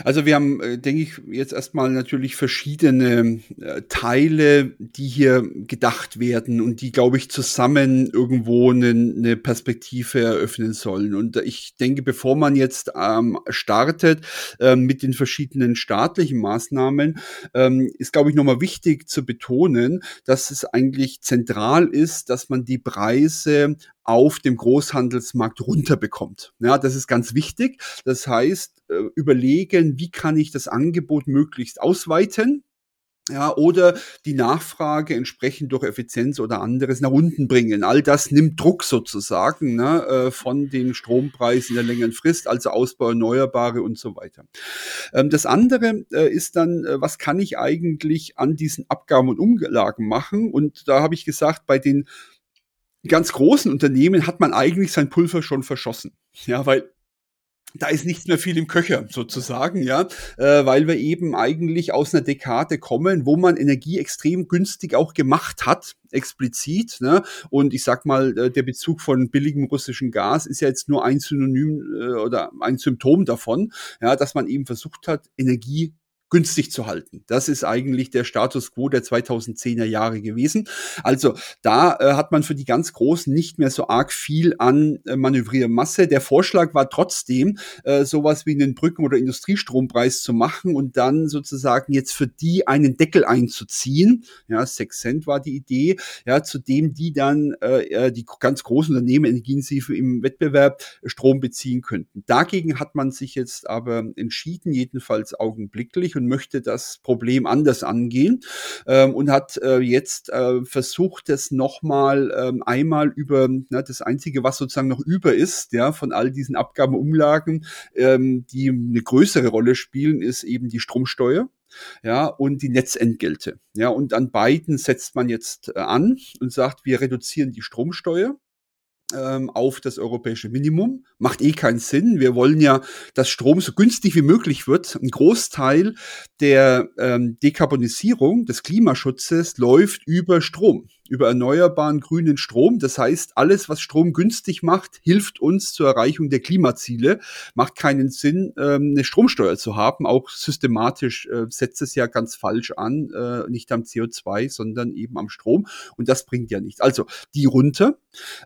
also wir haben, äh, denke ich, jetzt erstmal natürlich verschiedene äh, Teile, die hier gedacht werden und die, glaube ich, zusammen irgendwo eine, eine Perspektive eröffnen sollen. Und ich denke, bevor man jetzt ähm, startet ähm, mit den verschiedenen staatlichen Maßnahmen, ähm, ist, glaube ich, nochmal wichtig zu betonen, dass es eigentlich zentral ist, dass man die Preise auf dem Großhandelsmarkt runterbekommt. Ja, das ist ganz wichtig. Das heißt, äh, überlegen, wie kann ich das Angebot möglichst ausweiten, ja, oder die Nachfrage entsprechend durch Effizienz oder anderes nach unten bringen. All das nimmt Druck sozusagen ne, äh, von den Strompreisen in der längeren Frist, also Ausbau Erneuerbare und so weiter. Ähm, das andere äh, ist dann, was kann ich eigentlich an diesen Abgaben und Umlagen machen? Und da habe ich gesagt, bei den ganz großen Unternehmen hat man eigentlich sein Pulver schon verschossen. Ja, weil da ist nichts mehr viel im Köcher sozusagen, ja, äh, weil wir eben eigentlich aus einer Dekade kommen, wo man Energie extrem günstig auch gemacht hat, explizit. Ne? Und ich sag mal, äh, der Bezug von billigem russischen Gas ist ja jetzt nur ein Synonym äh, oder ein Symptom davon, ja, dass man eben versucht hat, Energie günstig zu halten. Das ist eigentlich der Status quo der 2010er Jahre gewesen. Also da äh, hat man für die ganz Großen nicht mehr so arg viel an äh, Manövriermasse. Der Vorschlag war trotzdem, äh, sowas wie einen Brücken- oder Industriestrompreis zu machen und dann sozusagen jetzt für die einen Deckel einzuziehen. Ja, 6 Cent war die Idee, ja, zu dem die dann äh, die ganz großen Unternehmen, energieintensive im Wettbewerb Strom beziehen könnten. Dagegen hat man sich jetzt aber entschieden, jedenfalls augenblicklich und möchte das Problem anders angehen ähm, und hat äh, jetzt äh, versucht, das nochmal ähm, einmal über na, das Einzige, was sozusagen noch über ist, ja, von all diesen Abgabenumlagen, ähm, die eine größere Rolle spielen, ist eben die Stromsteuer ja, und die Netzentgelte. Ja, und an beiden setzt man jetzt äh, an und sagt, wir reduzieren die Stromsteuer ähm, auf das europäische Minimum. Macht eh keinen Sinn. Wir wollen ja, dass Strom so günstig wie möglich wird. Ein Großteil der ähm, Dekarbonisierung des Klimaschutzes läuft über Strom über erneuerbaren grünen Strom. Das heißt, alles, was Strom günstig macht, hilft uns zur Erreichung der Klimaziele. Macht keinen Sinn, ähm, eine Stromsteuer zu haben. Auch systematisch äh, setzt es ja ganz falsch an, äh, nicht am CO2, sondern eben am Strom. Und das bringt ja nichts. Also die runter.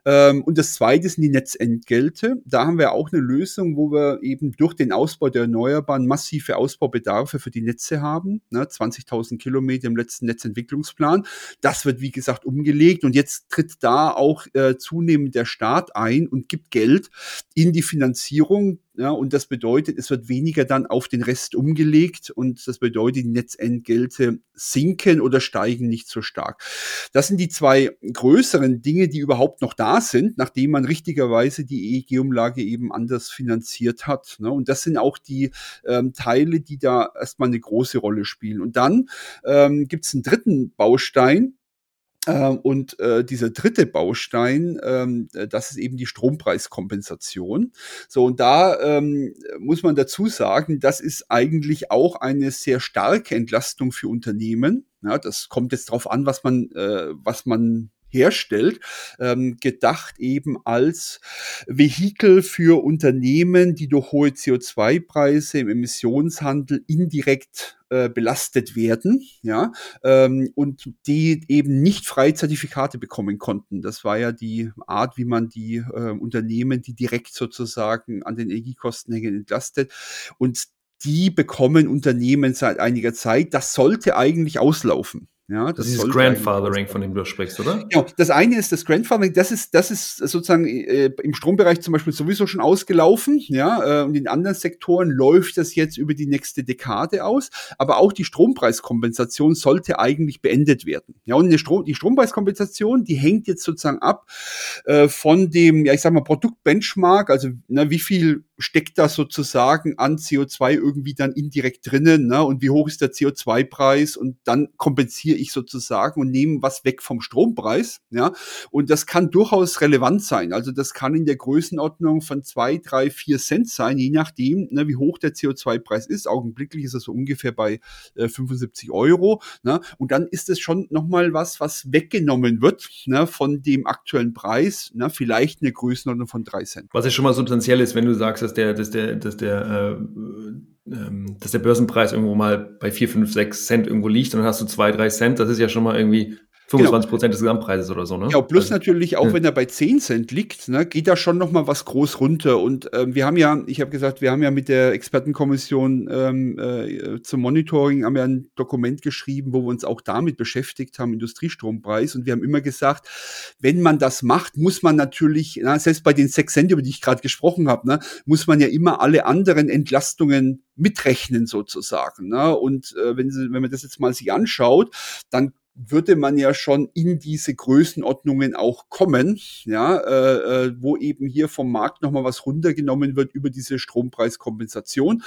Ähm, und das zweite sind die Netzentgelte. Da haben wir auch eine Lösung, wo wir eben durch den Ausbau der Erneuerbaren massive Ausbaubedarfe für die Netze haben. Ne? 20.000 Kilometer im letzten Netzentwicklungsplan. Das wird, wie gesagt, umgelegt und jetzt tritt da auch äh, zunehmend der Staat ein und gibt Geld in die Finanzierung. Ja, und das bedeutet, es wird weniger dann auf den Rest umgelegt und das bedeutet, die Netzentgelte sinken oder steigen nicht so stark. Das sind die zwei größeren Dinge, die überhaupt noch da sind, nachdem man richtigerweise die EEG-Umlage eben anders finanziert hat. Ne? Und das sind auch die ähm, Teile, die da erstmal eine große Rolle spielen. Und dann ähm, gibt es einen dritten Baustein, und äh, dieser dritte Baustein, ähm, äh, das ist eben die Strompreiskompensation. So, und da ähm, muss man dazu sagen, das ist eigentlich auch eine sehr starke Entlastung für Unternehmen. Ja, das kommt jetzt drauf an, was man, äh, was man herstellt, ähm, gedacht eben als Vehikel für Unternehmen, die durch hohe CO2-Preise im Emissionshandel indirekt äh, belastet werden, ja, ähm, und die eben nicht freie Zertifikate bekommen konnten. Das war ja die Art, wie man die äh, Unternehmen, die direkt sozusagen an den Energiekosten hängen, entlastet. Und die bekommen Unternehmen seit einiger Zeit. Das sollte eigentlich auslaufen. Ja, das, das ist das Grandfathering, von dem du sprichst, oder? Ja, das eine ist das Grandfathering, das ist, das ist sozusagen äh, im Strombereich zum Beispiel sowieso schon ausgelaufen, ja, äh, und in anderen Sektoren läuft das jetzt über die nächste Dekade aus, aber auch die Strompreiskompensation sollte eigentlich beendet werden. Ja, und Strom, die Strompreiskompensation, die hängt jetzt sozusagen ab äh, von dem, ja, ich sag mal, Produktbenchmark, also na, wie viel steckt da sozusagen an CO2 irgendwie dann indirekt drinnen, ne? Und wie hoch ist der CO2-Preis? Und dann kompensiere ich sozusagen und nehme was weg vom Strompreis, ja? Und das kann durchaus relevant sein. Also das kann in der Größenordnung von zwei, drei, vier Cent sein, je nachdem, ne, wie hoch der CO2-Preis ist. Augenblicklich ist er so ungefähr bei äh, 75 Euro. Ne? Und dann ist es schon nochmal was, was weggenommen wird ne, von dem aktuellen Preis. Ne? Vielleicht eine Größenordnung von drei Cent. Was ja schon mal substanziell ist, wenn du sagst, dass der, dass der, dass der, äh, dass der Börsenpreis irgendwo mal bei 4, 5, 6 Cent irgendwo liegt und dann hast du 2, 3 Cent, das ist ja schon mal irgendwie 25 Prozent genau. des Gesamtpreises oder so, ne? Ja, plus also, natürlich, auch ja. wenn er bei 10 Cent liegt, ne, geht da schon noch mal was groß runter. Und ähm, wir haben ja, ich habe gesagt, wir haben ja mit der Expertenkommission ähm, äh, zum Monitoring haben wir ein Dokument geschrieben, wo wir uns auch damit beschäftigt haben, Industriestrompreis. Und wir haben immer gesagt, wenn man das macht, muss man natürlich, na, selbst bei den 6 Cent, über die ich gerade gesprochen habe, ne, muss man ja immer alle anderen Entlastungen mitrechnen sozusagen. Ne? Und äh, wenn, Sie, wenn man das jetzt mal sich anschaut, dann würde man ja schon in diese Größenordnungen auch kommen, ja, äh, äh, wo eben hier vom Markt nochmal was runtergenommen wird über diese Strompreiskompensation.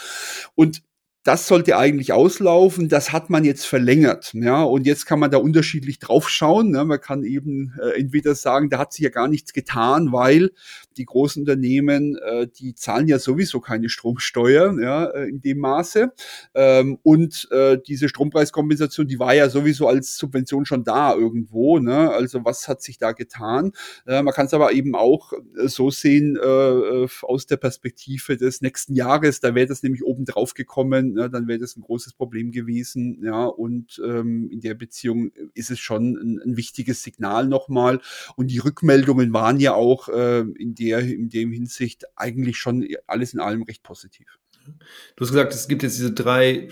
Und das sollte eigentlich auslaufen. Das hat man jetzt verlängert. Ja, und jetzt kann man da unterschiedlich draufschauen. Ne? Man kann eben äh, entweder sagen, da hat sich ja gar nichts getan, weil die großen Unternehmen, äh, die zahlen ja sowieso keine Stromsteuer ja, äh, in dem Maße. Ähm, und äh, diese Strompreiskompensation, die war ja sowieso als Subvention schon da irgendwo. Ne? Also was hat sich da getan? Äh, man kann es aber eben auch äh, so sehen äh, äh, aus der Perspektive des nächsten Jahres. Da wäre das nämlich oben drauf gekommen, ne? dann wäre das ein großes Problem gewesen. Ja, und ähm, in der Beziehung ist es schon ein, ein wichtiges Signal nochmal. Und die Rückmeldungen waren ja auch äh, in der, in dem Hinsicht eigentlich schon alles in allem recht positiv. Du hast gesagt, es gibt jetzt diese drei,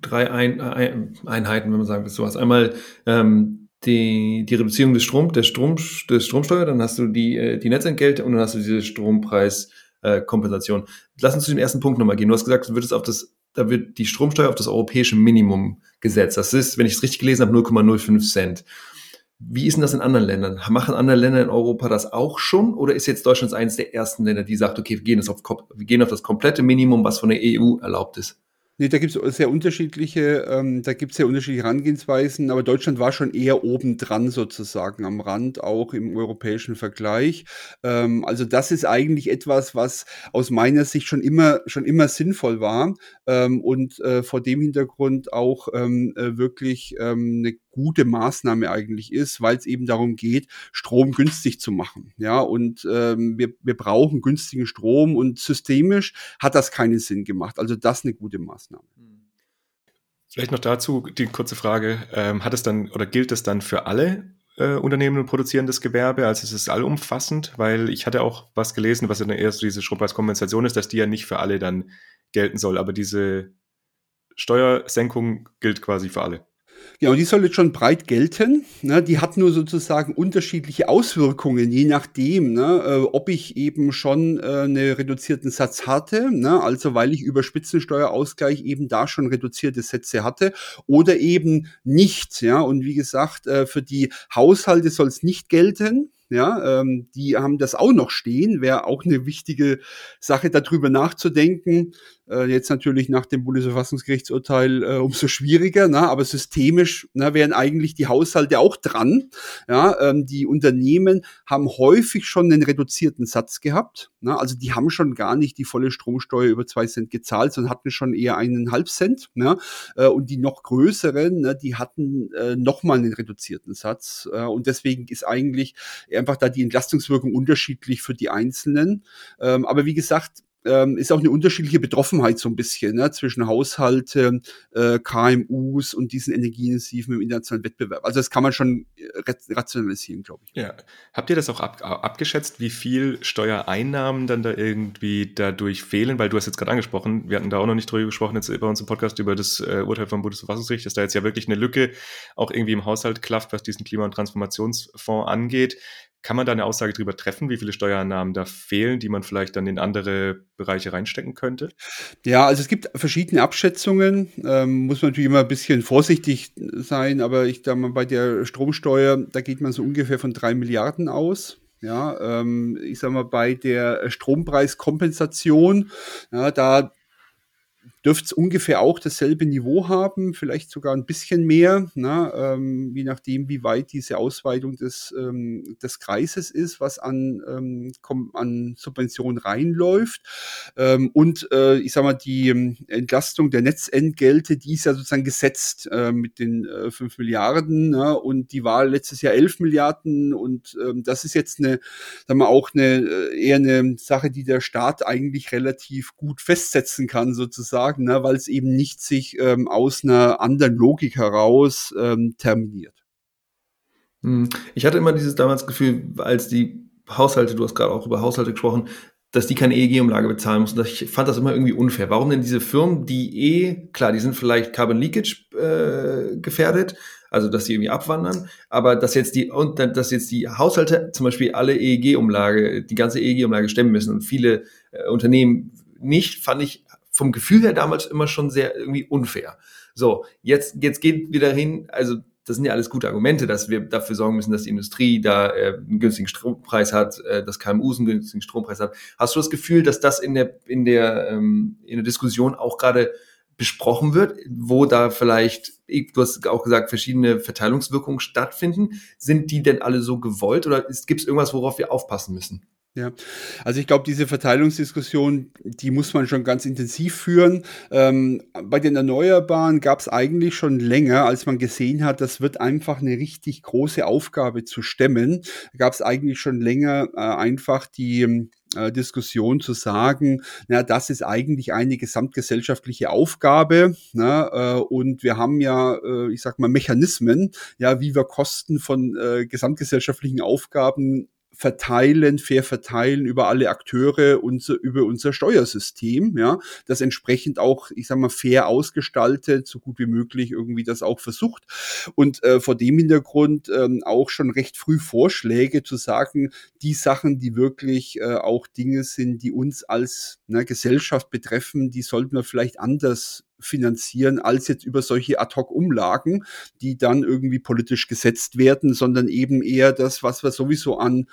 drei Ein, Ein, Einheiten, wenn man sagen will, sowas. Einmal ähm, die, die Reduzierung des Strom, der Strom, des Stromsteuer, dann hast du die, äh, die Netzentgelte und dann hast du diese Strompreiskompensation. Äh, Lass uns zu dem ersten Punkt nochmal gehen. Du hast gesagt, du würdest auf das, da wird die Stromsteuer auf das europäische Minimum gesetzt. Das ist, wenn ich es richtig gelesen habe, 0,05 Cent. Wie ist denn das in anderen Ländern? Machen andere Länder in Europa das auch schon? Oder ist jetzt Deutschland eines der ersten Länder, die sagt, okay, wir gehen, auf, wir gehen auf das komplette Minimum, was von der EU erlaubt ist? Nee, da gibt es sehr unterschiedliche, ähm, da gibt sehr unterschiedliche Herangehensweisen, aber Deutschland war schon eher obendran sozusagen am Rand, auch im europäischen Vergleich. Ähm, also das ist eigentlich etwas, was aus meiner Sicht schon immer, schon immer sinnvoll war ähm, und äh, vor dem Hintergrund auch ähm, äh, wirklich ähm, eine gute Maßnahme eigentlich ist, weil es eben darum geht, Strom günstig zu machen. Ja, und ähm, wir, wir brauchen günstigen Strom und systemisch hat das keinen Sinn gemacht. Also das eine gute Maßnahme. Vielleicht noch dazu die kurze Frage: ähm, Hat es dann oder gilt es dann für alle äh, Unternehmen und produzierendes Gewerbe? Also ist es allumfassend? Weil ich hatte auch was gelesen, was ja eher so diese Strompreiskompensation ist, dass die ja nicht für alle dann gelten soll. Aber diese Steuersenkung gilt quasi für alle. Genau, die soll jetzt schon breit gelten. Ne? Die hat nur sozusagen unterschiedliche Auswirkungen, je nachdem, ne? äh, ob ich eben schon äh, einen reduzierten Satz hatte, ne? also weil ich über Spitzensteuerausgleich eben da schon reduzierte Sätze hatte oder eben nicht. Ja? Und wie gesagt, äh, für die Haushalte soll es nicht gelten. Ja, ähm, die haben das auch noch stehen. Wäre auch eine wichtige Sache, darüber nachzudenken. Äh, jetzt natürlich nach dem Bundesverfassungsgerichtsurteil äh, umso schwieriger, ne? aber systemisch ne, wären eigentlich die Haushalte auch dran. Ja, ähm, die Unternehmen haben häufig schon einen reduzierten Satz gehabt. Ne? Also die haben schon gar nicht die volle Stromsteuer über zwei Cent gezahlt, sondern hatten schon eher einen halb Cent. Ne? Äh, und die noch größeren, ne, die hatten äh, nochmal einen reduzierten Satz. Äh, und deswegen ist eigentlich einfach da die Entlastungswirkung unterschiedlich für die Einzelnen. Ähm, aber wie gesagt, ähm, ist auch eine unterschiedliche Betroffenheit so ein bisschen ne, zwischen Haushalte, äh, KMUs und diesen energieintensiven im internationalen Wettbewerb. Also das kann man schon äh, rationalisieren, glaube ich. Ja. Habt ihr das auch ab, abgeschätzt, wie viel Steuereinnahmen dann da irgendwie dadurch fehlen? Weil du hast jetzt gerade angesprochen, wir hatten da auch noch nicht drüber gesprochen, jetzt bei uns im Podcast über das äh, Urteil vom Bundesverfassungsgericht, dass da jetzt ja wirklich eine Lücke auch irgendwie im Haushalt klafft, was diesen Klima- und Transformationsfonds angeht. Kann man da eine Aussage darüber treffen, wie viele Steuereinnahmen da fehlen, die man vielleicht dann in andere Bereiche reinstecken könnte? Ja, also es gibt verschiedene Abschätzungen. Ähm, muss man natürlich immer ein bisschen vorsichtig sein, aber ich sage mal, bei der Stromsteuer, da geht man so ungefähr von drei Milliarden aus. Ja, ähm, ich sag mal, bei der Strompreiskompensation, ja, da dürfte es ungefähr auch dasselbe Niveau haben, vielleicht sogar ein bisschen mehr, ne, ähm, je nachdem, wie weit diese Ausweitung des, ähm, des Kreises ist, was an, ähm, an Subventionen reinläuft. Ähm, und äh, ich sage mal, die ähm, Entlastung der Netzentgelte, die ist ja sozusagen gesetzt äh, mit den äh, 5 Milliarden ne, und die war letztes Jahr 11 Milliarden. Und ähm, das ist jetzt eine, sagen wir auch eine äh, eher eine Sache, die der Staat eigentlich relativ gut festsetzen kann, sozusagen sagen, ne, weil es eben nicht sich ähm, aus einer anderen Logik heraus ähm, terminiert. Hm. Ich hatte immer dieses damals Gefühl, als die Haushalte, du hast gerade auch über Haushalte gesprochen, dass die keine EEG-Umlage bezahlen mussten. Ich fand das immer irgendwie unfair. Warum denn diese Firmen, die eh, klar, die sind vielleicht Carbon Leakage äh, gefährdet, also dass die irgendwie abwandern, aber dass jetzt die und dass jetzt die Haushalte zum Beispiel alle EEG-Umlage, die ganze EEG-Umlage stemmen müssen und viele äh, Unternehmen nicht, fand ich vom Gefühl her damals immer schon sehr irgendwie unfair. So, jetzt, jetzt geht wieder hin, also das sind ja alles gute Argumente, dass wir dafür sorgen müssen, dass die Industrie da äh, einen günstigen Strompreis hat, äh, dass KMUs einen günstigen Strompreis hat. Hast du das Gefühl, dass das in der, in der, ähm, in der Diskussion auch gerade besprochen wird, wo da vielleicht, du hast auch gesagt, verschiedene Verteilungswirkungen stattfinden? Sind die denn alle so gewollt oder gibt es irgendwas, worauf wir aufpassen müssen? Ja, also ich glaube, diese Verteilungsdiskussion, die muss man schon ganz intensiv führen. Ähm, bei den Erneuerbaren gab es eigentlich schon länger, als man gesehen hat, das wird einfach eine richtig große Aufgabe zu stemmen, gab es eigentlich schon länger äh, einfach die äh, Diskussion zu sagen, na, das ist eigentlich eine gesamtgesellschaftliche Aufgabe. Na, äh, und wir haben ja, äh, ich sag mal, Mechanismen, ja, wie wir Kosten von äh, gesamtgesellschaftlichen Aufgaben verteilen, fair verteilen über alle Akteure und über unser Steuersystem, ja, das entsprechend auch, ich sag mal, fair ausgestaltet, so gut wie möglich irgendwie das auch versucht. Und äh, vor dem Hintergrund ähm, auch schon recht früh Vorschläge zu sagen, die Sachen, die wirklich äh, auch Dinge sind, die uns als ne, Gesellschaft betreffen, die sollten wir vielleicht anders finanzieren als jetzt über solche Ad-Hoc-Umlagen, die dann irgendwie politisch gesetzt werden, sondern eben eher das, was wir sowieso an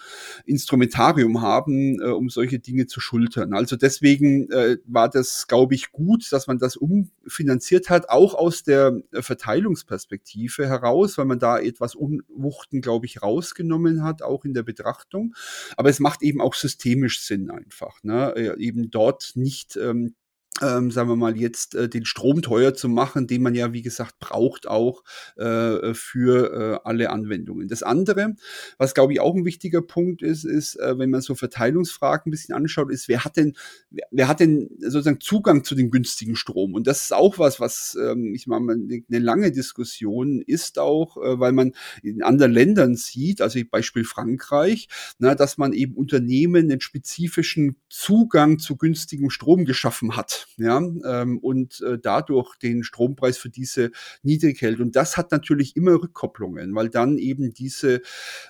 Instrumentarium haben, äh, um solche Dinge zu schultern. Also deswegen äh, war das, glaube ich, gut, dass man das umfinanziert hat, auch aus der äh, Verteilungsperspektive heraus, weil man da etwas Unwuchten, glaube ich, rausgenommen hat, auch in der Betrachtung. Aber es macht eben auch systemisch Sinn einfach, ne? Äh, eben dort nicht ähm, ähm, sagen wir mal, jetzt äh, den Strom teuer zu machen, den man ja, wie gesagt, braucht auch äh, für äh, alle Anwendungen. Das andere, was glaube ich auch ein wichtiger Punkt ist, ist, äh, wenn man so Verteilungsfragen ein bisschen anschaut, ist, wer hat denn, wer, wer hat denn sozusagen Zugang zu dem günstigen Strom? Und das ist auch was, was ähm, ich meine, eine lange Diskussion ist auch, äh, weil man in anderen Ländern sieht, also Beispiel Frankreich, na, dass man eben Unternehmen einen spezifischen Zugang zu günstigem Strom geschaffen hat ja, ähm, und äh, dadurch den Strompreis für diese niedrig hält. Und das hat natürlich immer Rückkopplungen, weil dann eben diese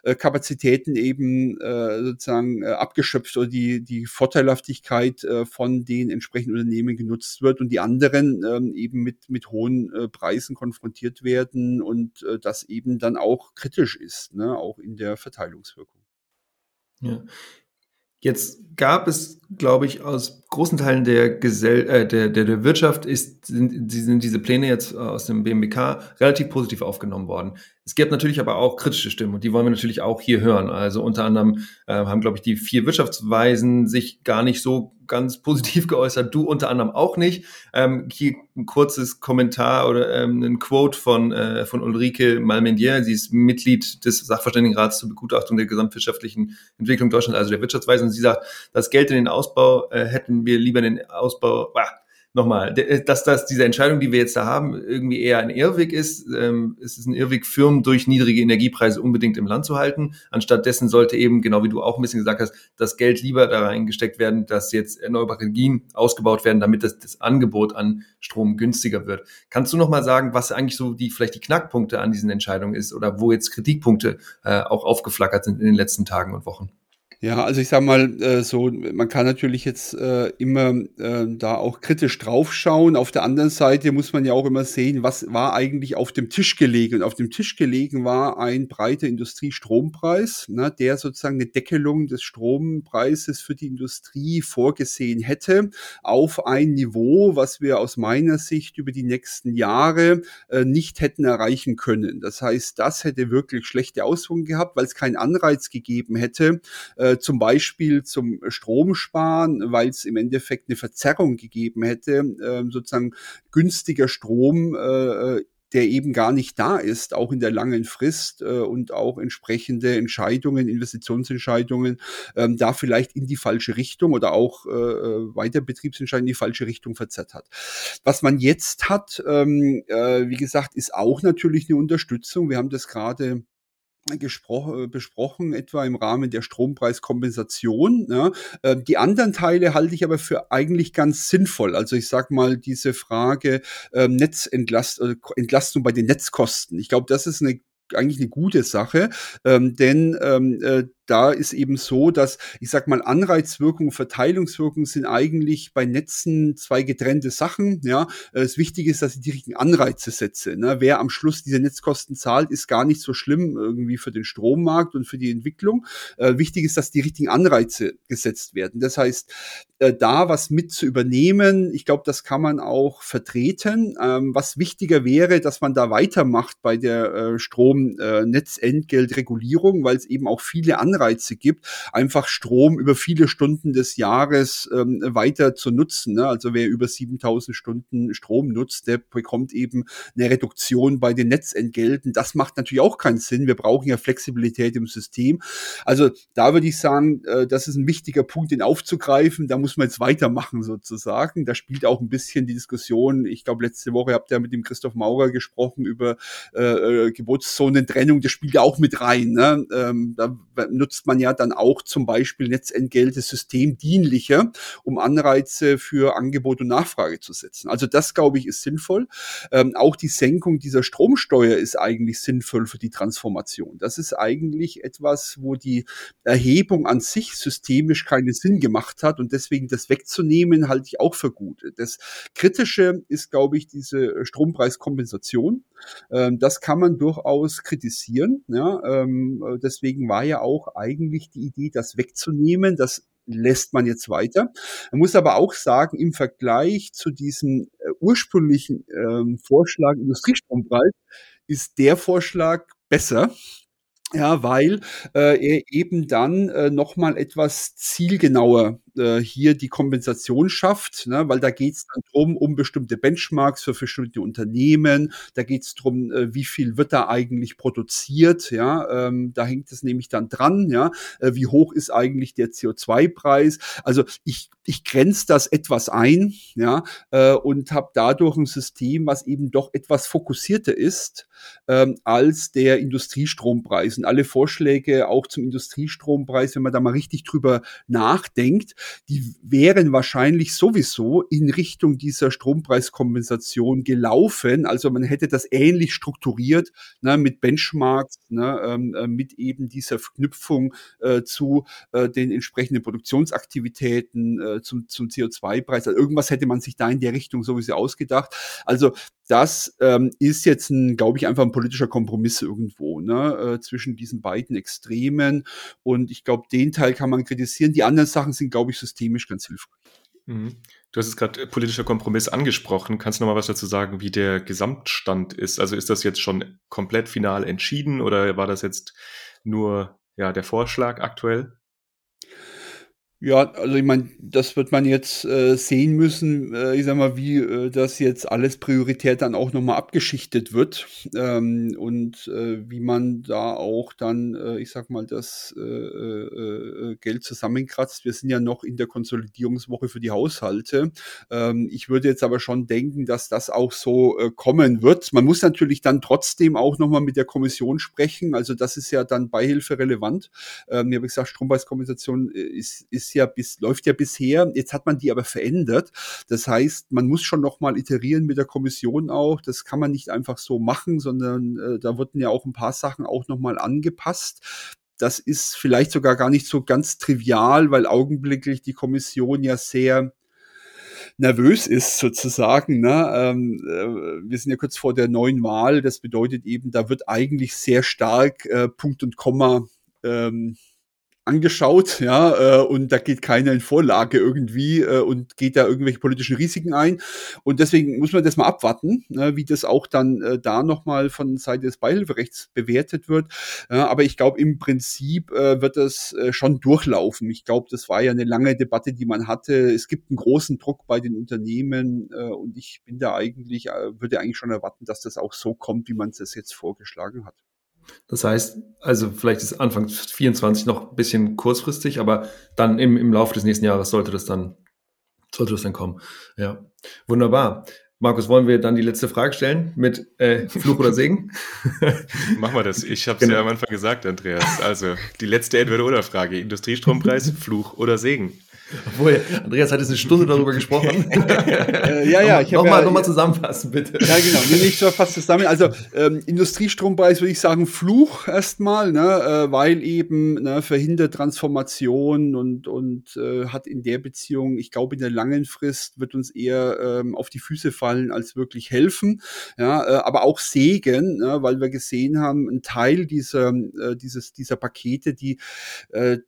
äh, Kapazitäten eben äh, sozusagen äh, abgeschöpft oder die, die Vorteilhaftigkeit äh, von den entsprechenden Unternehmen genutzt wird und die anderen ähm, eben mit, mit hohen äh, Preisen konfrontiert werden und äh, das eben dann auch kritisch ist, ne, auch in der Verteilungswirkung. Ja. Jetzt gab es, glaube ich, aus großen Teilen der, Gesell äh, der, der, der Wirtschaft ist, sind, sind diese Pläne jetzt aus dem BMWK relativ positiv aufgenommen worden. Es gibt natürlich aber auch kritische Stimmen und die wollen wir natürlich auch hier hören. Also unter anderem äh, haben, glaube ich, die vier Wirtschaftsweisen sich gar nicht so ganz positiv geäußert, du unter anderem auch nicht. Ähm, hier ein kurzes Kommentar oder ähm, ein Quote von, äh, von Ulrike Malmendier. Sie ist Mitglied des Sachverständigenrats zur Begutachtung der gesamtwirtschaftlichen Entwicklung Deutschlands, also der Wirtschaftsweise. Und sie sagt, das Geld in den Ausbau äh, hätten wir lieber in den Ausbau, bah, nochmal, äh, dass das diese Entscheidung, die wir jetzt da haben, irgendwie eher ein Irrweg ist. Ähm, es ist ein Irrweg, Firmen durch niedrige Energiepreise unbedingt im Land zu halten. Anstatt dessen sollte eben, genau wie du auch ein bisschen gesagt hast, das Geld lieber da reingesteckt werden, dass jetzt erneuerbare Energien ausgebaut werden, damit das, das Angebot an Strom günstiger wird. Kannst du nochmal sagen, was eigentlich so die vielleicht die Knackpunkte an diesen Entscheidungen ist oder wo jetzt Kritikpunkte äh, auch aufgeflackert sind in den letzten Tagen und Wochen? Ja, also ich sag mal äh, so, man kann natürlich jetzt äh, immer äh, da auch kritisch draufschauen. Auf der anderen Seite muss man ja auch immer sehen, was war eigentlich auf dem Tisch gelegen. Und auf dem Tisch gelegen war ein breiter Industriestrompreis, ne, der sozusagen eine Deckelung des Strompreises für die Industrie vorgesehen hätte auf ein Niveau, was wir aus meiner Sicht über die nächsten Jahre äh, nicht hätten erreichen können. Das heißt, das hätte wirklich schlechte Auswirkungen gehabt, weil es keinen Anreiz gegeben hätte, äh, äh, zum Beispiel zum Stromsparen, weil es im Endeffekt eine Verzerrung gegeben hätte, äh, sozusagen günstiger Strom äh, der eben gar nicht da ist, auch in der langen Frist äh, und auch entsprechende Entscheidungen, Investitionsentscheidungen, ähm, da vielleicht in die falsche Richtung oder auch äh, äh Weiterbetriebsentscheidungen in die falsche Richtung verzerrt hat. Was man jetzt hat, ähm, äh, wie gesagt, ist auch natürlich eine Unterstützung. Wir haben das gerade besprochen, etwa im Rahmen der Strompreiskompensation. Ja. Ähm, die anderen Teile halte ich aber für eigentlich ganz sinnvoll. Also ich sage mal diese Frage ähm, äh, Entlastung bei den Netzkosten. Ich glaube, das ist eine eigentlich eine gute Sache, ähm, denn ähm, äh, da ist eben so, dass ich sag mal Anreizwirkung, Verteilungswirkung sind eigentlich bei Netzen zwei getrennte Sachen. Ja, das Wichtige ist, dass ich die richtigen Anreize setze. Ne? Wer am Schluss diese Netzkosten zahlt, ist gar nicht so schlimm irgendwie für den Strommarkt und für die Entwicklung. Äh, wichtig ist, dass die richtigen Anreize gesetzt werden. Das heißt, äh, da was mit zu übernehmen, ich glaube, das kann man auch vertreten. Ähm, was wichtiger wäre, dass man da weitermacht bei der äh, Stromnetzentgeltregulierung, weil es eben auch viele Anreize Anreize gibt, einfach Strom über viele Stunden des Jahres ähm, weiter zu nutzen. Ne? Also wer über 7000 Stunden Strom nutzt, der bekommt eben eine Reduktion bei den Netzentgelten. Das macht natürlich auch keinen Sinn. Wir brauchen ja Flexibilität im System. Also da würde ich sagen, äh, das ist ein wichtiger Punkt, den aufzugreifen. Da muss man jetzt weitermachen sozusagen. Da spielt auch ein bisschen die Diskussion. Ich glaube, letzte Woche habt ihr mit dem Christoph Maurer gesprochen über äh, äh Geburtszonentrennung. Das spielt ja auch mit rein. Ne? Ähm, da nutzt man ja dann auch zum Beispiel Netzentgelte systemdienlicher, um Anreize für Angebot und Nachfrage zu setzen. Also das, glaube ich, ist sinnvoll. Ähm, auch die Senkung dieser Stromsteuer ist eigentlich sinnvoll für die Transformation. Das ist eigentlich etwas, wo die Erhebung an sich systemisch keinen Sinn gemacht hat und deswegen das wegzunehmen, halte ich auch für gut. Das Kritische ist, glaube ich, diese Strompreiskompensation. Ähm, das kann man durchaus kritisieren. Ähm, deswegen war ja auch eigentlich die Idee, das wegzunehmen. Das lässt man jetzt weiter. Man muss aber auch sagen, im Vergleich zu diesem äh, ursprünglichen ähm, Vorschlag Industriestrompreis ist der Vorschlag besser. Ja, weil äh, er eben dann äh, nochmal etwas zielgenauer äh, hier die Kompensation schafft, ne? weil da geht es dann drum um bestimmte Benchmarks für bestimmte Unternehmen. Da geht es drum, äh, wie viel wird da eigentlich produziert. Ja, ähm, da hängt es nämlich dann dran. Ja, äh, wie hoch ist eigentlich der CO2-Preis? Also ich ich grenze das etwas ein, ja, äh, und habe dadurch ein System, was eben doch etwas fokussierter ist ähm, als der Industriestrompreis. Und alle Vorschläge auch zum Industriestrompreis, wenn man da mal richtig drüber nachdenkt, die wären wahrscheinlich sowieso in Richtung dieser Strompreiskompensation gelaufen. Also man hätte das ähnlich strukturiert ne, mit Benchmarks, ne, ähm, äh, mit eben dieser Verknüpfung äh, zu äh, den entsprechenden Produktionsaktivitäten, äh, zum, zum CO2-Preis. Also irgendwas hätte man sich da in der Richtung sowieso ausgedacht. Also das ähm, ist jetzt, glaube ich, einfach ein politischer Kompromiss irgendwo ne, äh, zwischen diesen beiden Extremen. Und ich glaube, den Teil kann man kritisieren. Die anderen Sachen sind, glaube ich, systemisch ganz hilfreich. Mhm. Du hast es gerade politischer Kompromiss angesprochen. Kannst du noch mal was dazu sagen, wie der Gesamtstand ist? Also ist das jetzt schon komplett final entschieden oder war das jetzt nur ja, der Vorschlag aktuell? Ja, also ich meine, das wird man jetzt äh, sehen müssen, äh, ich sag mal, wie äh, das jetzt alles prioritär dann auch nochmal abgeschichtet wird ähm, und äh, wie man da auch dann, äh, ich sag mal, das äh, äh, äh, Geld zusammenkratzt. Wir sind ja noch in der Konsolidierungswoche für die Haushalte. Ähm, ich würde jetzt aber schon denken, dass das auch so äh, kommen wird. Man muss natürlich dann trotzdem auch nochmal mit der Kommission sprechen. Also das ist ja dann Beihilfe relevant. Ähm, ich habe gesagt, Strompreiskompensation ist, ist ja bis, läuft ja bisher. Jetzt hat man die aber verändert. Das heißt, man muss schon nochmal iterieren mit der Kommission auch. Das kann man nicht einfach so machen, sondern äh, da wurden ja auch ein paar Sachen auch nochmal angepasst. Das ist vielleicht sogar gar nicht so ganz trivial, weil augenblicklich die Kommission ja sehr nervös ist sozusagen. Ne? Ähm, äh, wir sind ja kurz vor der neuen Wahl. Das bedeutet eben, da wird eigentlich sehr stark äh, Punkt und Komma ähm, angeschaut, ja, äh, und da geht keiner in Vorlage irgendwie äh, und geht da irgendwelche politischen Risiken ein. Und deswegen muss man das mal abwarten, äh, wie das auch dann äh, da nochmal von Seite des Beihilferechts bewertet wird. Äh, aber ich glaube, im Prinzip äh, wird das äh, schon durchlaufen. Ich glaube, das war ja eine lange Debatte, die man hatte. Es gibt einen großen Druck bei den Unternehmen äh, und ich bin da eigentlich, äh, würde eigentlich schon erwarten, dass das auch so kommt, wie man es jetzt vorgeschlagen hat. Das heißt, also vielleicht ist Anfang 24 noch ein bisschen kurzfristig, aber dann im, im Laufe des nächsten Jahres sollte das dann, sollte das dann kommen. Ja, wunderbar. Markus, wollen wir dann die letzte Frage stellen mit äh, Fluch oder Segen? Machen wir das. Ich habe es genau. ja am Anfang gesagt, Andreas. Also die letzte Entweder-Oder-Frage. Industriestrompreis, Fluch oder Segen? Obwohl, Andreas hat jetzt eine Stunde darüber gesprochen. äh, ja, ja. Ich nochmal ja, noch mal zusammenfassen, bitte. Ja, genau. Nee, ich fasse zusammen. Also ähm, Industriestrompreis würde ich sagen Fluch erstmal, ne, äh, weil eben ne, verhindert Transformation und, und äh, hat in der Beziehung, ich glaube, in der langen Frist wird uns eher ähm, auf die Füße fallen, als wirklich helfen. Ja, äh, aber auch Segen, ne, weil wir gesehen haben, ein Teil dieser, äh, dieses, dieser Pakete, die äh,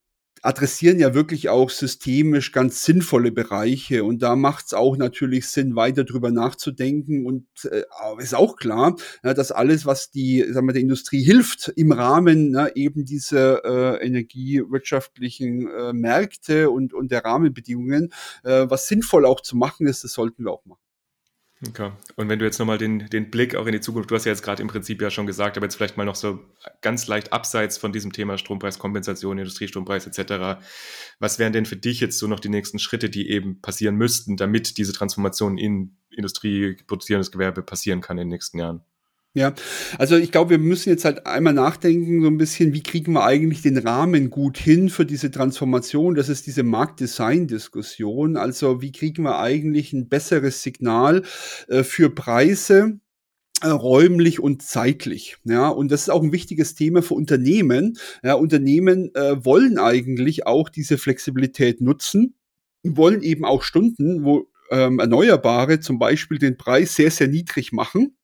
adressieren ja wirklich auch systemisch ganz sinnvolle Bereiche. Und da macht es auch natürlich Sinn, weiter drüber nachzudenken. Und äh, ist auch klar, ja, dass alles, was die, sagen wir, der Industrie hilft, im Rahmen na, eben dieser äh, energiewirtschaftlichen äh, Märkte und, und der Rahmenbedingungen, äh, was sinnvoll auch zu machen ist, das sollten wir auch machen. Okay. Und wenn du jetzt nochmal den, den Blick auch in die Zukunft, du hast ja jetzt gerade im Prinzip ja schon gesagt, aber jetzt vielleicht mal noch so ganz leicht abseits von diesem Thema Strompreiskompensation, Industriestrompreis etc. Was wären denn für dich jetzt so noch die nächsten Schritte, die eben passieren müssten, damit diese Transformation in Industrie, produzierendes Gewerbe passieren kann in den nächsten Jahren? Ja, also ich glaube, wir müssen jetzt halt einmal nachdenken, so ein bisschen, wie kriegen wir eigentlich den Rahmen gut hin für diese Transformation? Das ist diese Marktdesign-Diskussion. Also wie kriegen wir eigentlich ein besseres Signal äh, für Preise? Äh, räumlich und zeitlich. Ja, und das ist auch ein wichtiges Thema für Unternehmen. Ja, Unternehmen äh, wollen eigentlich auch diese Flexibilität nutzen, wollen eben auch Stunden, wo ähm, Erneuerbare zum Beispiel den Preis sehr, sehr niedrig machen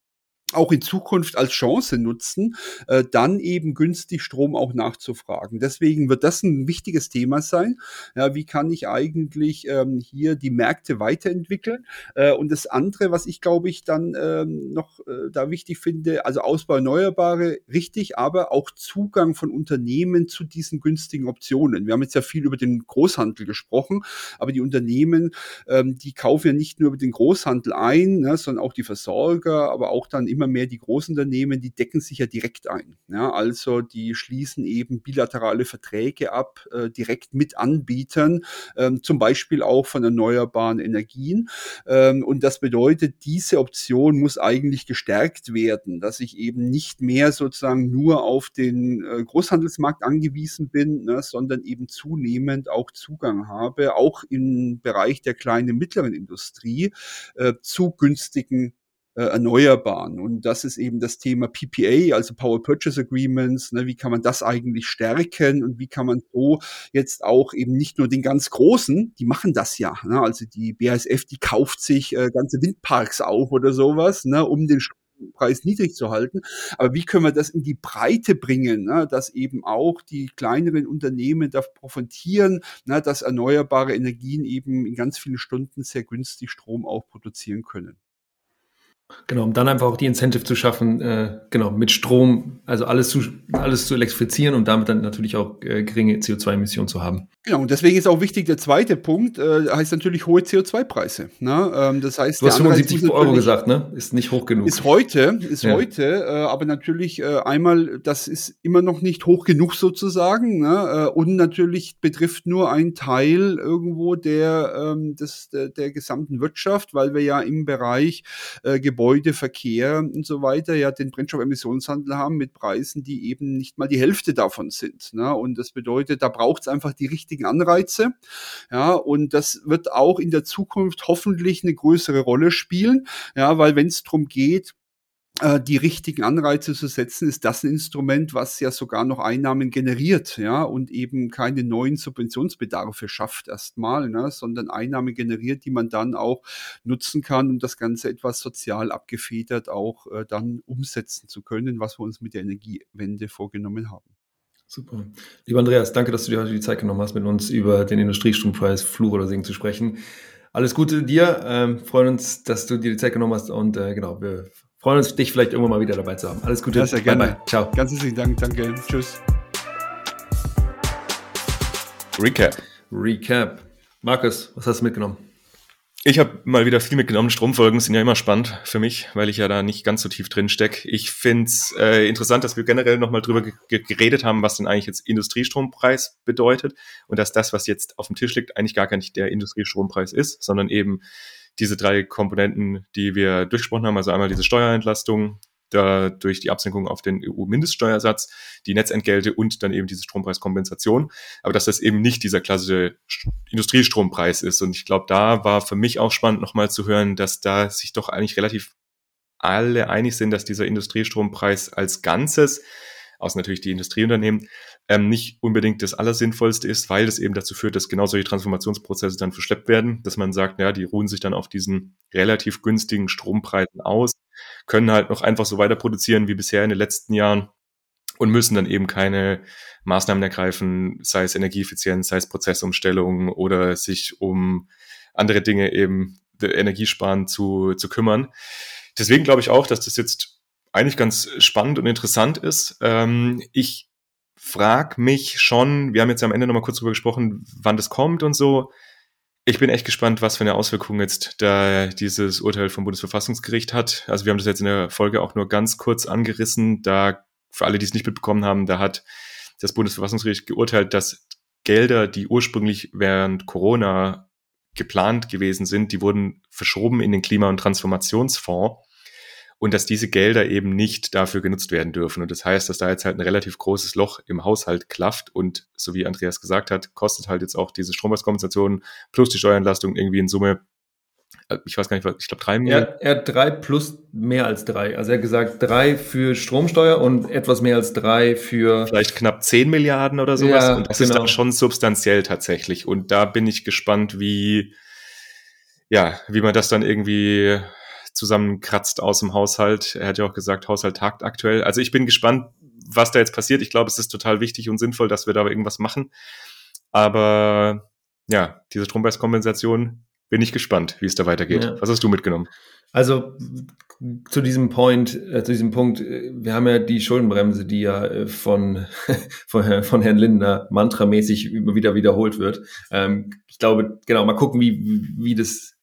auch in Zukunft als Chance nutzen, äh, dann eben günstig Strom auch nachzufragen. Deswegen wird das ein wichtiges Thema sein. Ja, wie kann ich eigentlich ähm, hier die Märkte weiterentwickeln? Äh, und das andere, was ich glaube ich dann ähm, noch äh, da wichtig finde, also Ausbau Erneuerbare, richtig, aber auch Zugang von Unternehmen zu diesen günstigen Optionen. Wir haben jetzt ja viel über den Großhandel gesprochen, aber die Unternehmen, ähm, die kaufen ja nicht nur über den Großhandel ein, ne, sondern auch die Versorger, aber auch dann im immer mehr die Großunternehmen, die decken sich ja direkt ein. Ja, also die schließen eben bilaterale Verträge ab, äh, direkt mit Anbietern, ähm, zum Beispiel auch von erneuerbaren Energien. Ähm, und das bedeutet, diese Option muss eigentlich gestärkt werden, dass ich eben nicht mehr sozusagen nur auf den äh, Großhandelsmarkt angewiesen bin, ne, sondern eben zunehmend auch Zugang habe, auch im Bereich der kleinen und mittleren Industrie, äh, zu günstigen äh, Erneuerbaren. Und das ist eben das Thema PPA, also Power Purchase Agreements. Ne, wie kann man das eigentlich stärken und wie kann man so jetzt auch eben nicht nur den ganz Großen, die machen das ja. Ne, also die BASF, die kauft sich äh, ganze Windparks auf oder sowas, ne, um den Preis niedrig zu halten. Aber wie können wir das in die Breite bringen, ne, dass eben auch die kleineren Unternehmen davon profitieren, ne, dass erneuerbare Energien eben in ganz vielen Stunden sehr günstig Strom auch produzieren können. Genau, um dann einfach auch die Incentive zu schaffen, äh, genau, mit Strom, also alles zu, alles zu elektrifizieren und damit dann natürlich auch äh, geringe CO2-Emissionen zu haben. Genau, und deswegen ist auch wichtig, der zweite Punkt äh, heißt natürlich hohe CO2-Preise. Ne? Ähm, das heißt, du hast 75 Euro gesagt, ne? Ist nicht hoch genug. Ist heute, ist ja. heute, äh, aber natürlich äh, einmal, das ist immer noch nicht hoch genug sozusagen, ne? Äh, und natürlich betrifft nur ein Teil irgendwo der, ähm, des, der, der gesamten Wirtschaft, weil wir ja im Bereich äh, Gebäude, Verkehr und so weiter ja den Brennstoffemissionshandel haben mit Preisen, die eben nicht mal die Hälfte davon sind. Ne? Und das bedeutet, da braucht es einfach die richtigen Anreize. Ja, und das wird auch in der Zukunft hoffentlich eine größere Rolle spielen. Ja, weil wenn es darum geht, die richtigen Anreize zu setzen, ist das ein Instrument, was ja sogar noch Einnahmen generiert, ja, und eben keine neuen Subventionsbedarfe schafft erstmal, ne, sondern Einnahmen generiert, die man dann auch nutzen kann, um das Ganze etwas sozial abgefedert auch äh, dann umsetzen zu können, was wir uns mit der Energiewende vorgenommen haben. Super. Lieber Andreas, danke, dass du dir heute die Zeit genommen hast, mit uns über den Industriestrompreis Fluch oder Segen zu sprechen. Alles Gute dir. Ähm, freuen uns, dass du dir die Zeit genommen hast und äh, genau, wir freuen uns, dich vielleicht irgendwann mal wieder dabei zu haben. Alles Gute. Ja, sehr gerne. Bye, bye. Ciao. Ganz herzlichen Dank. Danke. Tschüss. Recap. Recap. Markus, was hast du mitgenommen? Ich habe mal wieder viel mitgenommen. Stromfolgen sind ja immer spannend für mich, weil ich ja da nicht ganz so tief drin stecke. Ich finde es äh, interessant, dass wir generell nochmal drüber geredet haben, was denn eigentlich jetzt Industriestrompreis bedeutet und dass das, was jetzt auf dem Tisch liegt, eigentlich gar nicht der Industriestrompreis ist, sondern eben diese drei Komponenten, die wir durchgesprochen haben, also einmal diese Steuerentlastung, da durch die Absenkung auf den EU-Mindeststeuersatz, die Netzentgelte und dann eben diese Strompreiskompensation. Aber dass das eben nicht dieser klassische Industriestrompreis ist. Und ich glaube, da war für mich auch spannend nochmal zu hören, dass da sich doch eigentlich relativ alle einig sind, dass dieser Industriestrompreis als Ganzes außer natürlich die Industrieunternehmen, ähm, nicht unbedingt das Allersinnvollste ist, weil es eben dazu führt, dass genau solche Transformationsprozesse dann verschleppt werden, dass man sagt, ja, die ruhen sich dann auf diesen relativ günstigen Strompreisen aus, können halt noch einfach so weiter produzieren wie bisher in den letzten Jahren und müssen dann eben keine Maßnahmen ergreifen, sei es Energieeffizienz, sei es Prozessumstellung oder sich um andere Dinge eben Energiesparen zu, zu kümmern. Deswegen glaube ich auch, dass das jetzt eigentlich ganz spannend und interessant ist. Ähm, ich frage mich schon, wir haben jetzt am Ende nochmal kurz drüber gesprochen, wann das kommt und so. Ich bin echt gespannt, was für eine Auswirkung jetzt da dieses Urteil vom Bundesverfassungsgericht hat. Also wir haben das jetzt in der Folge auch nur ganz kurz angerissen. Da, für alle, die es nicht mitbekommen haben, da hat das Bundesverfassungsgericht geurteilt, dass Gelder, die ursprünglich während Corona geplant gewesen sind, die wurden verschoben in den Klima- und Transformationsfonds und dass diese Gelder eben nicht dafür genutzt werden dürfen. Und das heißt, dass da jetzt halt ein relativ großes Loch im Haushalt klafft und so wie Andreas gesagt hat, kostet halt jetzt auch diese Strompreiskompensation plus die Steuerentlastung irgendwie in Summe äh, ich weiß gar nicht, was, ich glaube drei Milliarden. Er, er hat drei plus mehr als drei. Also er hat gesagt drei für Stromsteuer und etwas mehr als drei für. Vielleicht knapp zehn Milliarden oder sowas. Ja, und das genau. ist dann schon substanziell tatsächlich. Und da bin ich gespannt, wie, ja, wie man das dann irgendwie zusammenkratzt aus dem Haushalt. Er hat ja auch gesagt, Haushalt tagt aktuell. Also ich bin gespannt, was da jetzt passiert. Ich glaube, es ist total wichtig und sinnvoll, dass wir da irgendwas machen. Aber ja, diese Strompreiskompensation bin ich gespannt, wie es da weitergeht. Ja. Was hast du mitgenommen? Also zu diesem Point, äh, zu diesem Punkt, äh, wir haben ja die Schuldenbremse, die ja äh, von, von, von Herrn Lindner mantramäßig immer wieder wiederholt wird. Ähm, ich glaube, genau, mal gucken, wie, wie das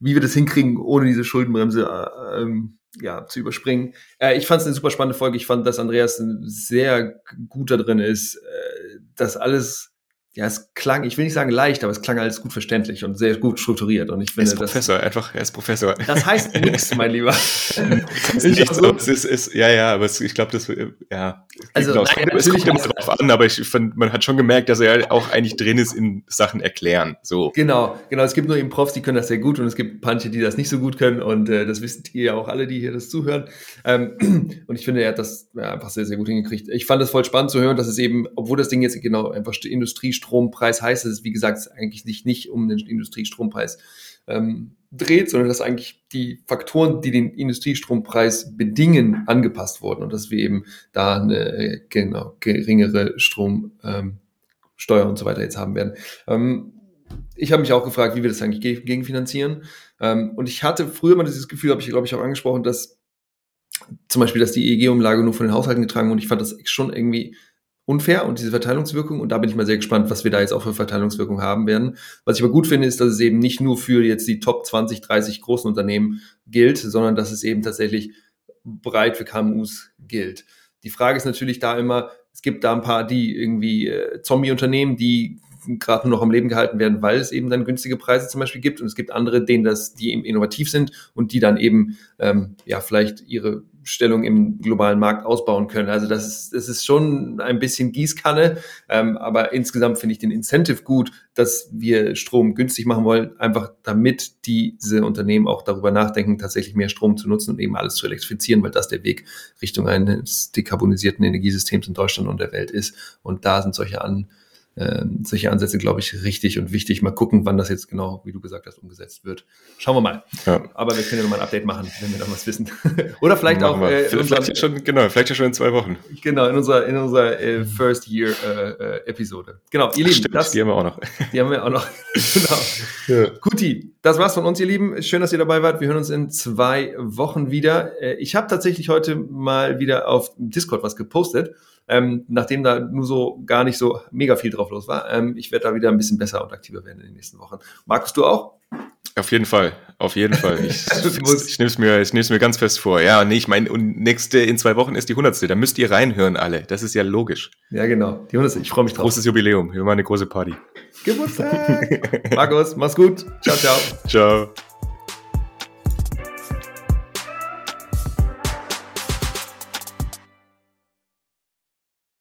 wie wir das hinkriegen, ohne diese Schuldenbremse äh, ähm, ja, zu überspringen. Äh, ich fand es eine super spannende Folge. Ich fand, dass Andreas sehr gut da drin ist, äh, das alles ja, es klang, ich will nicht sagen leicht, aber es klang alles gut verständlich und sehr gut strukturiert. Und ich finde, er ist Professor, das, einfach, er ist Professor. Das heißt nichts, mein Lieber. ich so. es ist, ist, ja, ja, aber es, ich glaube, das, ja. Also, nein, kommt, es kommt immer drauf an, aber ich fand, man hat schon gemerkt, dass er auch eigentlich drin ist in Sachen erklären. So. Genau, genau. Es gibt nur eben Profs, die können das sehr gut und es gibt manche, die das nicht so gut können und äh, das wisst ihr ja auch alle, die hier das zuhören. Ähm, und ich finde, er hat das ja, einfach sehr, sehr gut hingekriegt. Ich fand es voll spannend zu hören, dass es eben, obwohl das Ding jetzt genau einfach Industrie Strompreis heißt es, wie gesagt, eigentlich nicht, nicht um den Industriestrompreis. Ähm, dreht, sondern dass eigentlich die Faktoren, die den Industriestrompreis bedingen, angepasst wurden und dass wir eben da eine genau, geringere Stromsteuer ähm, und so weiter jetzt haben werden. Ähm, ich habe mich auch gefragt, wie wir das eigentlich gegenfinanzieren. Ähm, und ich hatte früher mal dieses Gefühl, habe ich glaube ich auch angesprochen, dass zum Beispiel, dass die EEG-Umlage nur von den Haushalten getragen und ich fand das schon irgendwie unfair und diese Verteilungswirkung. Und da bin ich mal sehr gespannt, was wir da jetzt auch für Verteilungswirkung haben werden. Was ich aber gut finde, ist, dass es eben nicht nur für jetzt die Top 20, 30 großen Unternehmen gilt, sondern dass es eben tatsächlich breit für KMUs gilt. Die Frage ist natürlich da immer, es gibt da ein paar, die irgendwie äh, Zombie-Unternehmen, die gerade nur noch am Leben gehalten werden, weil es eben dann günstige Preise zum Beispiel gibt. Und es gibt andere, denen das, die eben innovativ sind und die dann eben ähm, ja vielleicht ihre Stellung im globalen Markt ausbauen können. Also das ist, das ist schon ein bisschen Gießkanne, ähm, aber insgesamt finde ich den Incentive gut, dass wir Strom günstig machen wollen, einfach damit diese Unternehmen auch darüber nachdenken, tatsächlich mehr Strom zu nutzen und eben alles zu elektrifizieren, weil das der Weg Richtung eines dekarbonisierten Energiesystems in Deutschland und der Welt ist. Und da sind solche an äh, solche Ansätze, glaube ich, richtig und wichtig. Mal gucken, wann das jetzt genau, wie du gesagt hast, umgesetzt wird. Schauen wir mal. Ja. Aber wir können ja nochmal ein Update machen, wenn wir dann was wissen. Oder vielleicht Machen auch. Äh, vielleicht, unseren, schon, genau, vielleicht ja schon in zwei Wochen. Genau, in unserer, in unserer äh, First Year äh, äh, Episode. Genau, ihr Lieben. Stimmt, das, die haben wir auch noch. Die haben wir auch noch. genau. Ja. Guti, das war's von uns, ihr Lieben. Schön, dass ihr dabei wart. Wir hören uns in zwei Wochen wieder. Äh, ich habe tatsächlich heute mal wieder auf Discord was gepostet ähm, nachdem da nur so gar nicht so mega viel drauf los war. Ähm, ich werde da wieder ein bisschen besser und aktiver werden in den nächsten Wochen. Markus, du auch? Auf jeden Fall, auf jeden Fall. Ich, ich nehme es mir, ich nehm's mir ganz fest vor. Ja, nee, ich meine, und nächste in zwei Wochen ist die hundertste. Da müsst ihr reinhören alle. Das ist ja logisch. Ja, genau. Die hundertste. Ich freue mich drauf. Großes Jubiläum. Wir machen eine große Party. Geburtstag. Markus, mach's gut. Ciao, ciao. Ciao.